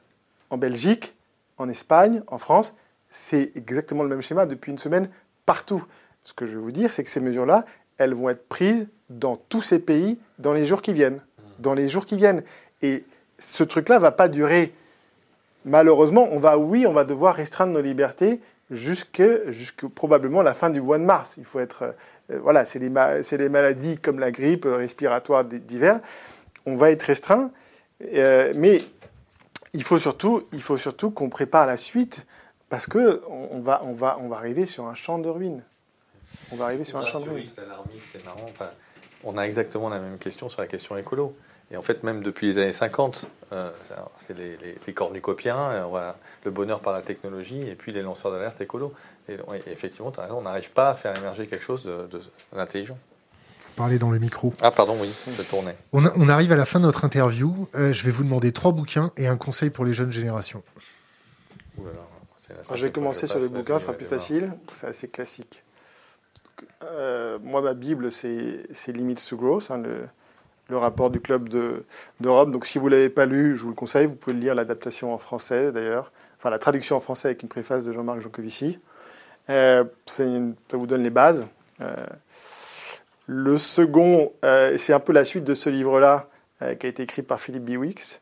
en Belgique, en Espagne, en France, c'est exactement le même schéma depuis une semaine partout. Ce que je veux vous dire, c'est que ces mesures-là, elles vont être prises dans tous ces pays dans les jours qui viennent. Dans les jours qui viennent. Et ce truc-là ne va pas durer malheureusement, on va, oui, on va devoir restreindre nos libertés jusque, jusque probablement la fin du mois de mars. Il faut être, euh, voilà, c'est les, maladies comme la grippe euh, respiratoire d'hiver. On va être restreint, euh, mais il faut surtout, il faut surtout qu'on prépare la suite parce que on va, on va, on va arriver sur un champ de ruines. On va arriver sur un champ de ruines. on a exactement la même question sur la question écolo. Et en fait, même depuis les années 50, euh, c'est les, les, les, cornucopiens, euh, le bonheur par la technologie, et puis les lanceurs d'alerte écolo. Et, effectivement, on n'arrive pas à faire émerger quelque chose d'intelligent. Vous parlez dans le micro. Ah, pardon, oui, je tournais. On, on arrive à la fin de notre interview. Euh, je vais vous demander trois bouquins et un conseil pour les jeunes générations. Je vais commencer sur le bouquin, ce sera plus facile. C'est assez classique. Euh, moi, ma Bible, c'est Limits to Growth, hein, le, rapport du club d'Europe. Donc, si vous ne l'avez pas lu, je vous le conseille. Vous pouvez lire l'adaptation en français, d'ailleurs. Enfin, la traduction en français avec une préface de Jean-Marc Jancovici. Euh, ça vous donne les bases. Euh, le second, c'est un peu la suite de ce livre-là, qui a été écrit par Philippe Biwix.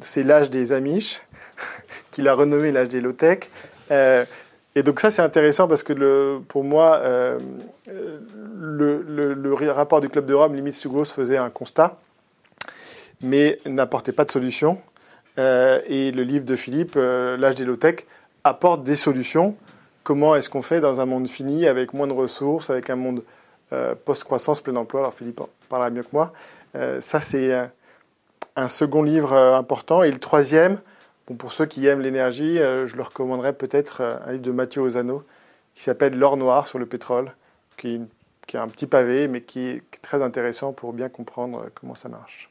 c'est L'âge des Amish, qu'il a renommé L'âge des low-tech. Et donc ça, c'est intéressant parce que pour moi, euh, le, rapport du Club de Rome, Limits to faisait un constat, mais n'apportait pas de solution. Euh, et le livre de Philippe, euh, L'âge des low-tech, apporte des solutions. Comment est-ce qu'on fait dans un monde fini, avec moins de ressources, avec un monde post-croissance, plein d'emploi Alors Philippe parlera mieux que moi. ça, c'est un second livre important. Et le troisième, pour ceux qui aiment l'énergie, euh, je leur recommanderais peut-être euh, un livre de Mathieu Ozano qui s'appelle L'or noir sur le pétrole, qui est, un petit pavé, mais qui est très intéressant pour bien comprendre euh, comment ça marche.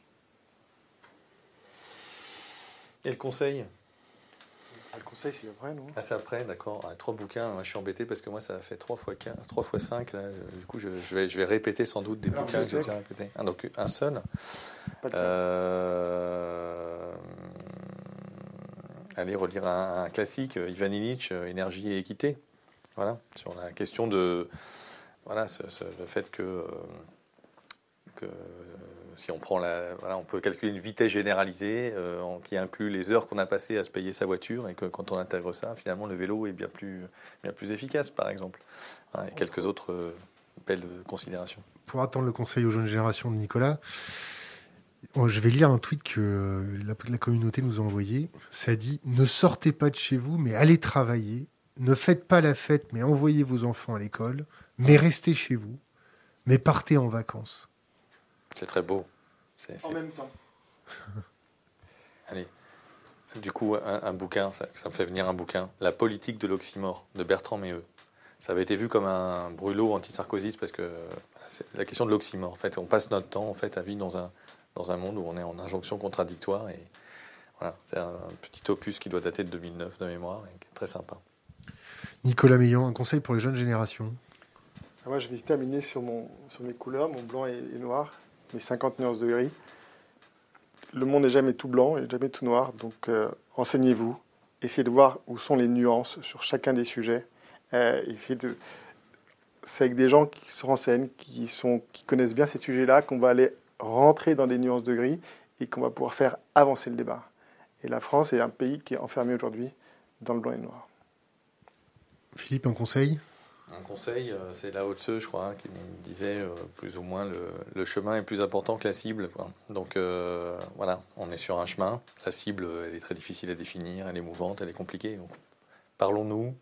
Et le conseil? Ah, le conseil, c'est après, non? Ah, c'est après, d'accord. Ah, trois bouquins, je suis embêté parce que moi, ça a fait 3 fois 15, 3 fois 5. Là. Du coup, je, vais, je vais répéter sans doute des bouquins que j'ai déjà répétés. Ah, donc, un seul. Pas euh aller relire un, classique, euh, Ivan Illich, euh, Énergie et équité. Voilà, sur la question de. Voilà, le fait que, euh, que si on prend la, voilà, on peut calculer une vitesse généralisée qui inclut les heures qu'on a passées à se payer sa voiture et que quand on intègre ça, finalement le vélo est bien plus, bien plus efficace, par exemple. et quelques autres belles considérations. Pour attendre le conseil aux jeunes générations de Nicolas, je vais lire un tweet que euh, la, communauté nous a envoyé. Ça dit Ne sortez pas de chez vous, mais allez travailler. Ne faites pas la fête, mais envoyez vos enfants à l'école. Mais restez chez vous. Mais partez en vacances. C'est très beau. En même temps. allez. Du coup, un, bouquin, ça, me fait venir un bouquin. La politique de l'oxymore de Bertrand Méheux. Ça avait été vu comme un brûlot anti-sarkoziste parce que c'est la question de l'oxymore. En fait, on passe notre temps en fait à vivre dans un, dans un monde où on est en injonction contradictoire. Et voilà, c'est un petit opus qui doit dater de 2009 de mémoire et qui est très sympa. Nicolas Meillan, un conseil pour les jeunes générations? Ah, Moi, je vais terminer sur, mon, sur mes couleurs, mon blanc et, noir, mes 50 nuances de gris. Le monde n'est jamais tout blanc et jamais tout noir, donc euh, renseignez-vous, essayez de voir où sont les nuances sur chacun des sujets. Euh, essayez de c'est avec des gens qui se renseignent, qui, sont, qui connaissent bien ces sujets-là, qu'on va aller rentrer dans des nuances de gris et qu'on va pouvoir faire avancer le débat. Et la France est un pays qui est enfermé aujourd'hui dans le blanc et le noir. Philippe, un conseil? Un conseil, euh, c'est Lao Tse, je crois, hein, qui disait euh, plus ou moins le, chemin est plus important que la cible. Donc euh, voilà, on est sur un chemin. La cible, elle est très difficile à définir, elle est mouvante, elle est compliquée. Donc parlons-nous,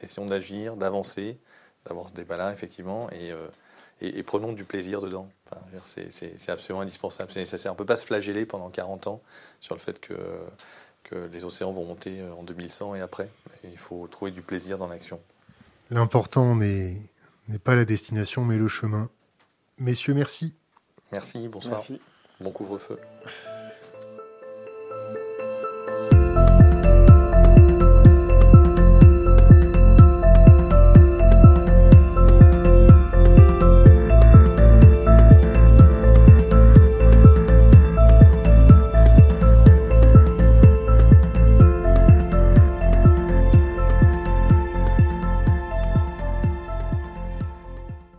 essayons d'agir, d'avancer, d'avoir ce débat-là, effectivement, et et, prenons du plaisir dedans. c'est absolument indispensable, c'est nécessaire. On ne peut pas se flageller pendant 40 ans sur le fait que, que les océans vont monter en 2100 et après. Il faut trouver du plaisir dans l'action. L'important n'est pas la destination, mais le chemin. Messieurs, merci. Merci, bonsoir. Bon couvre-feu.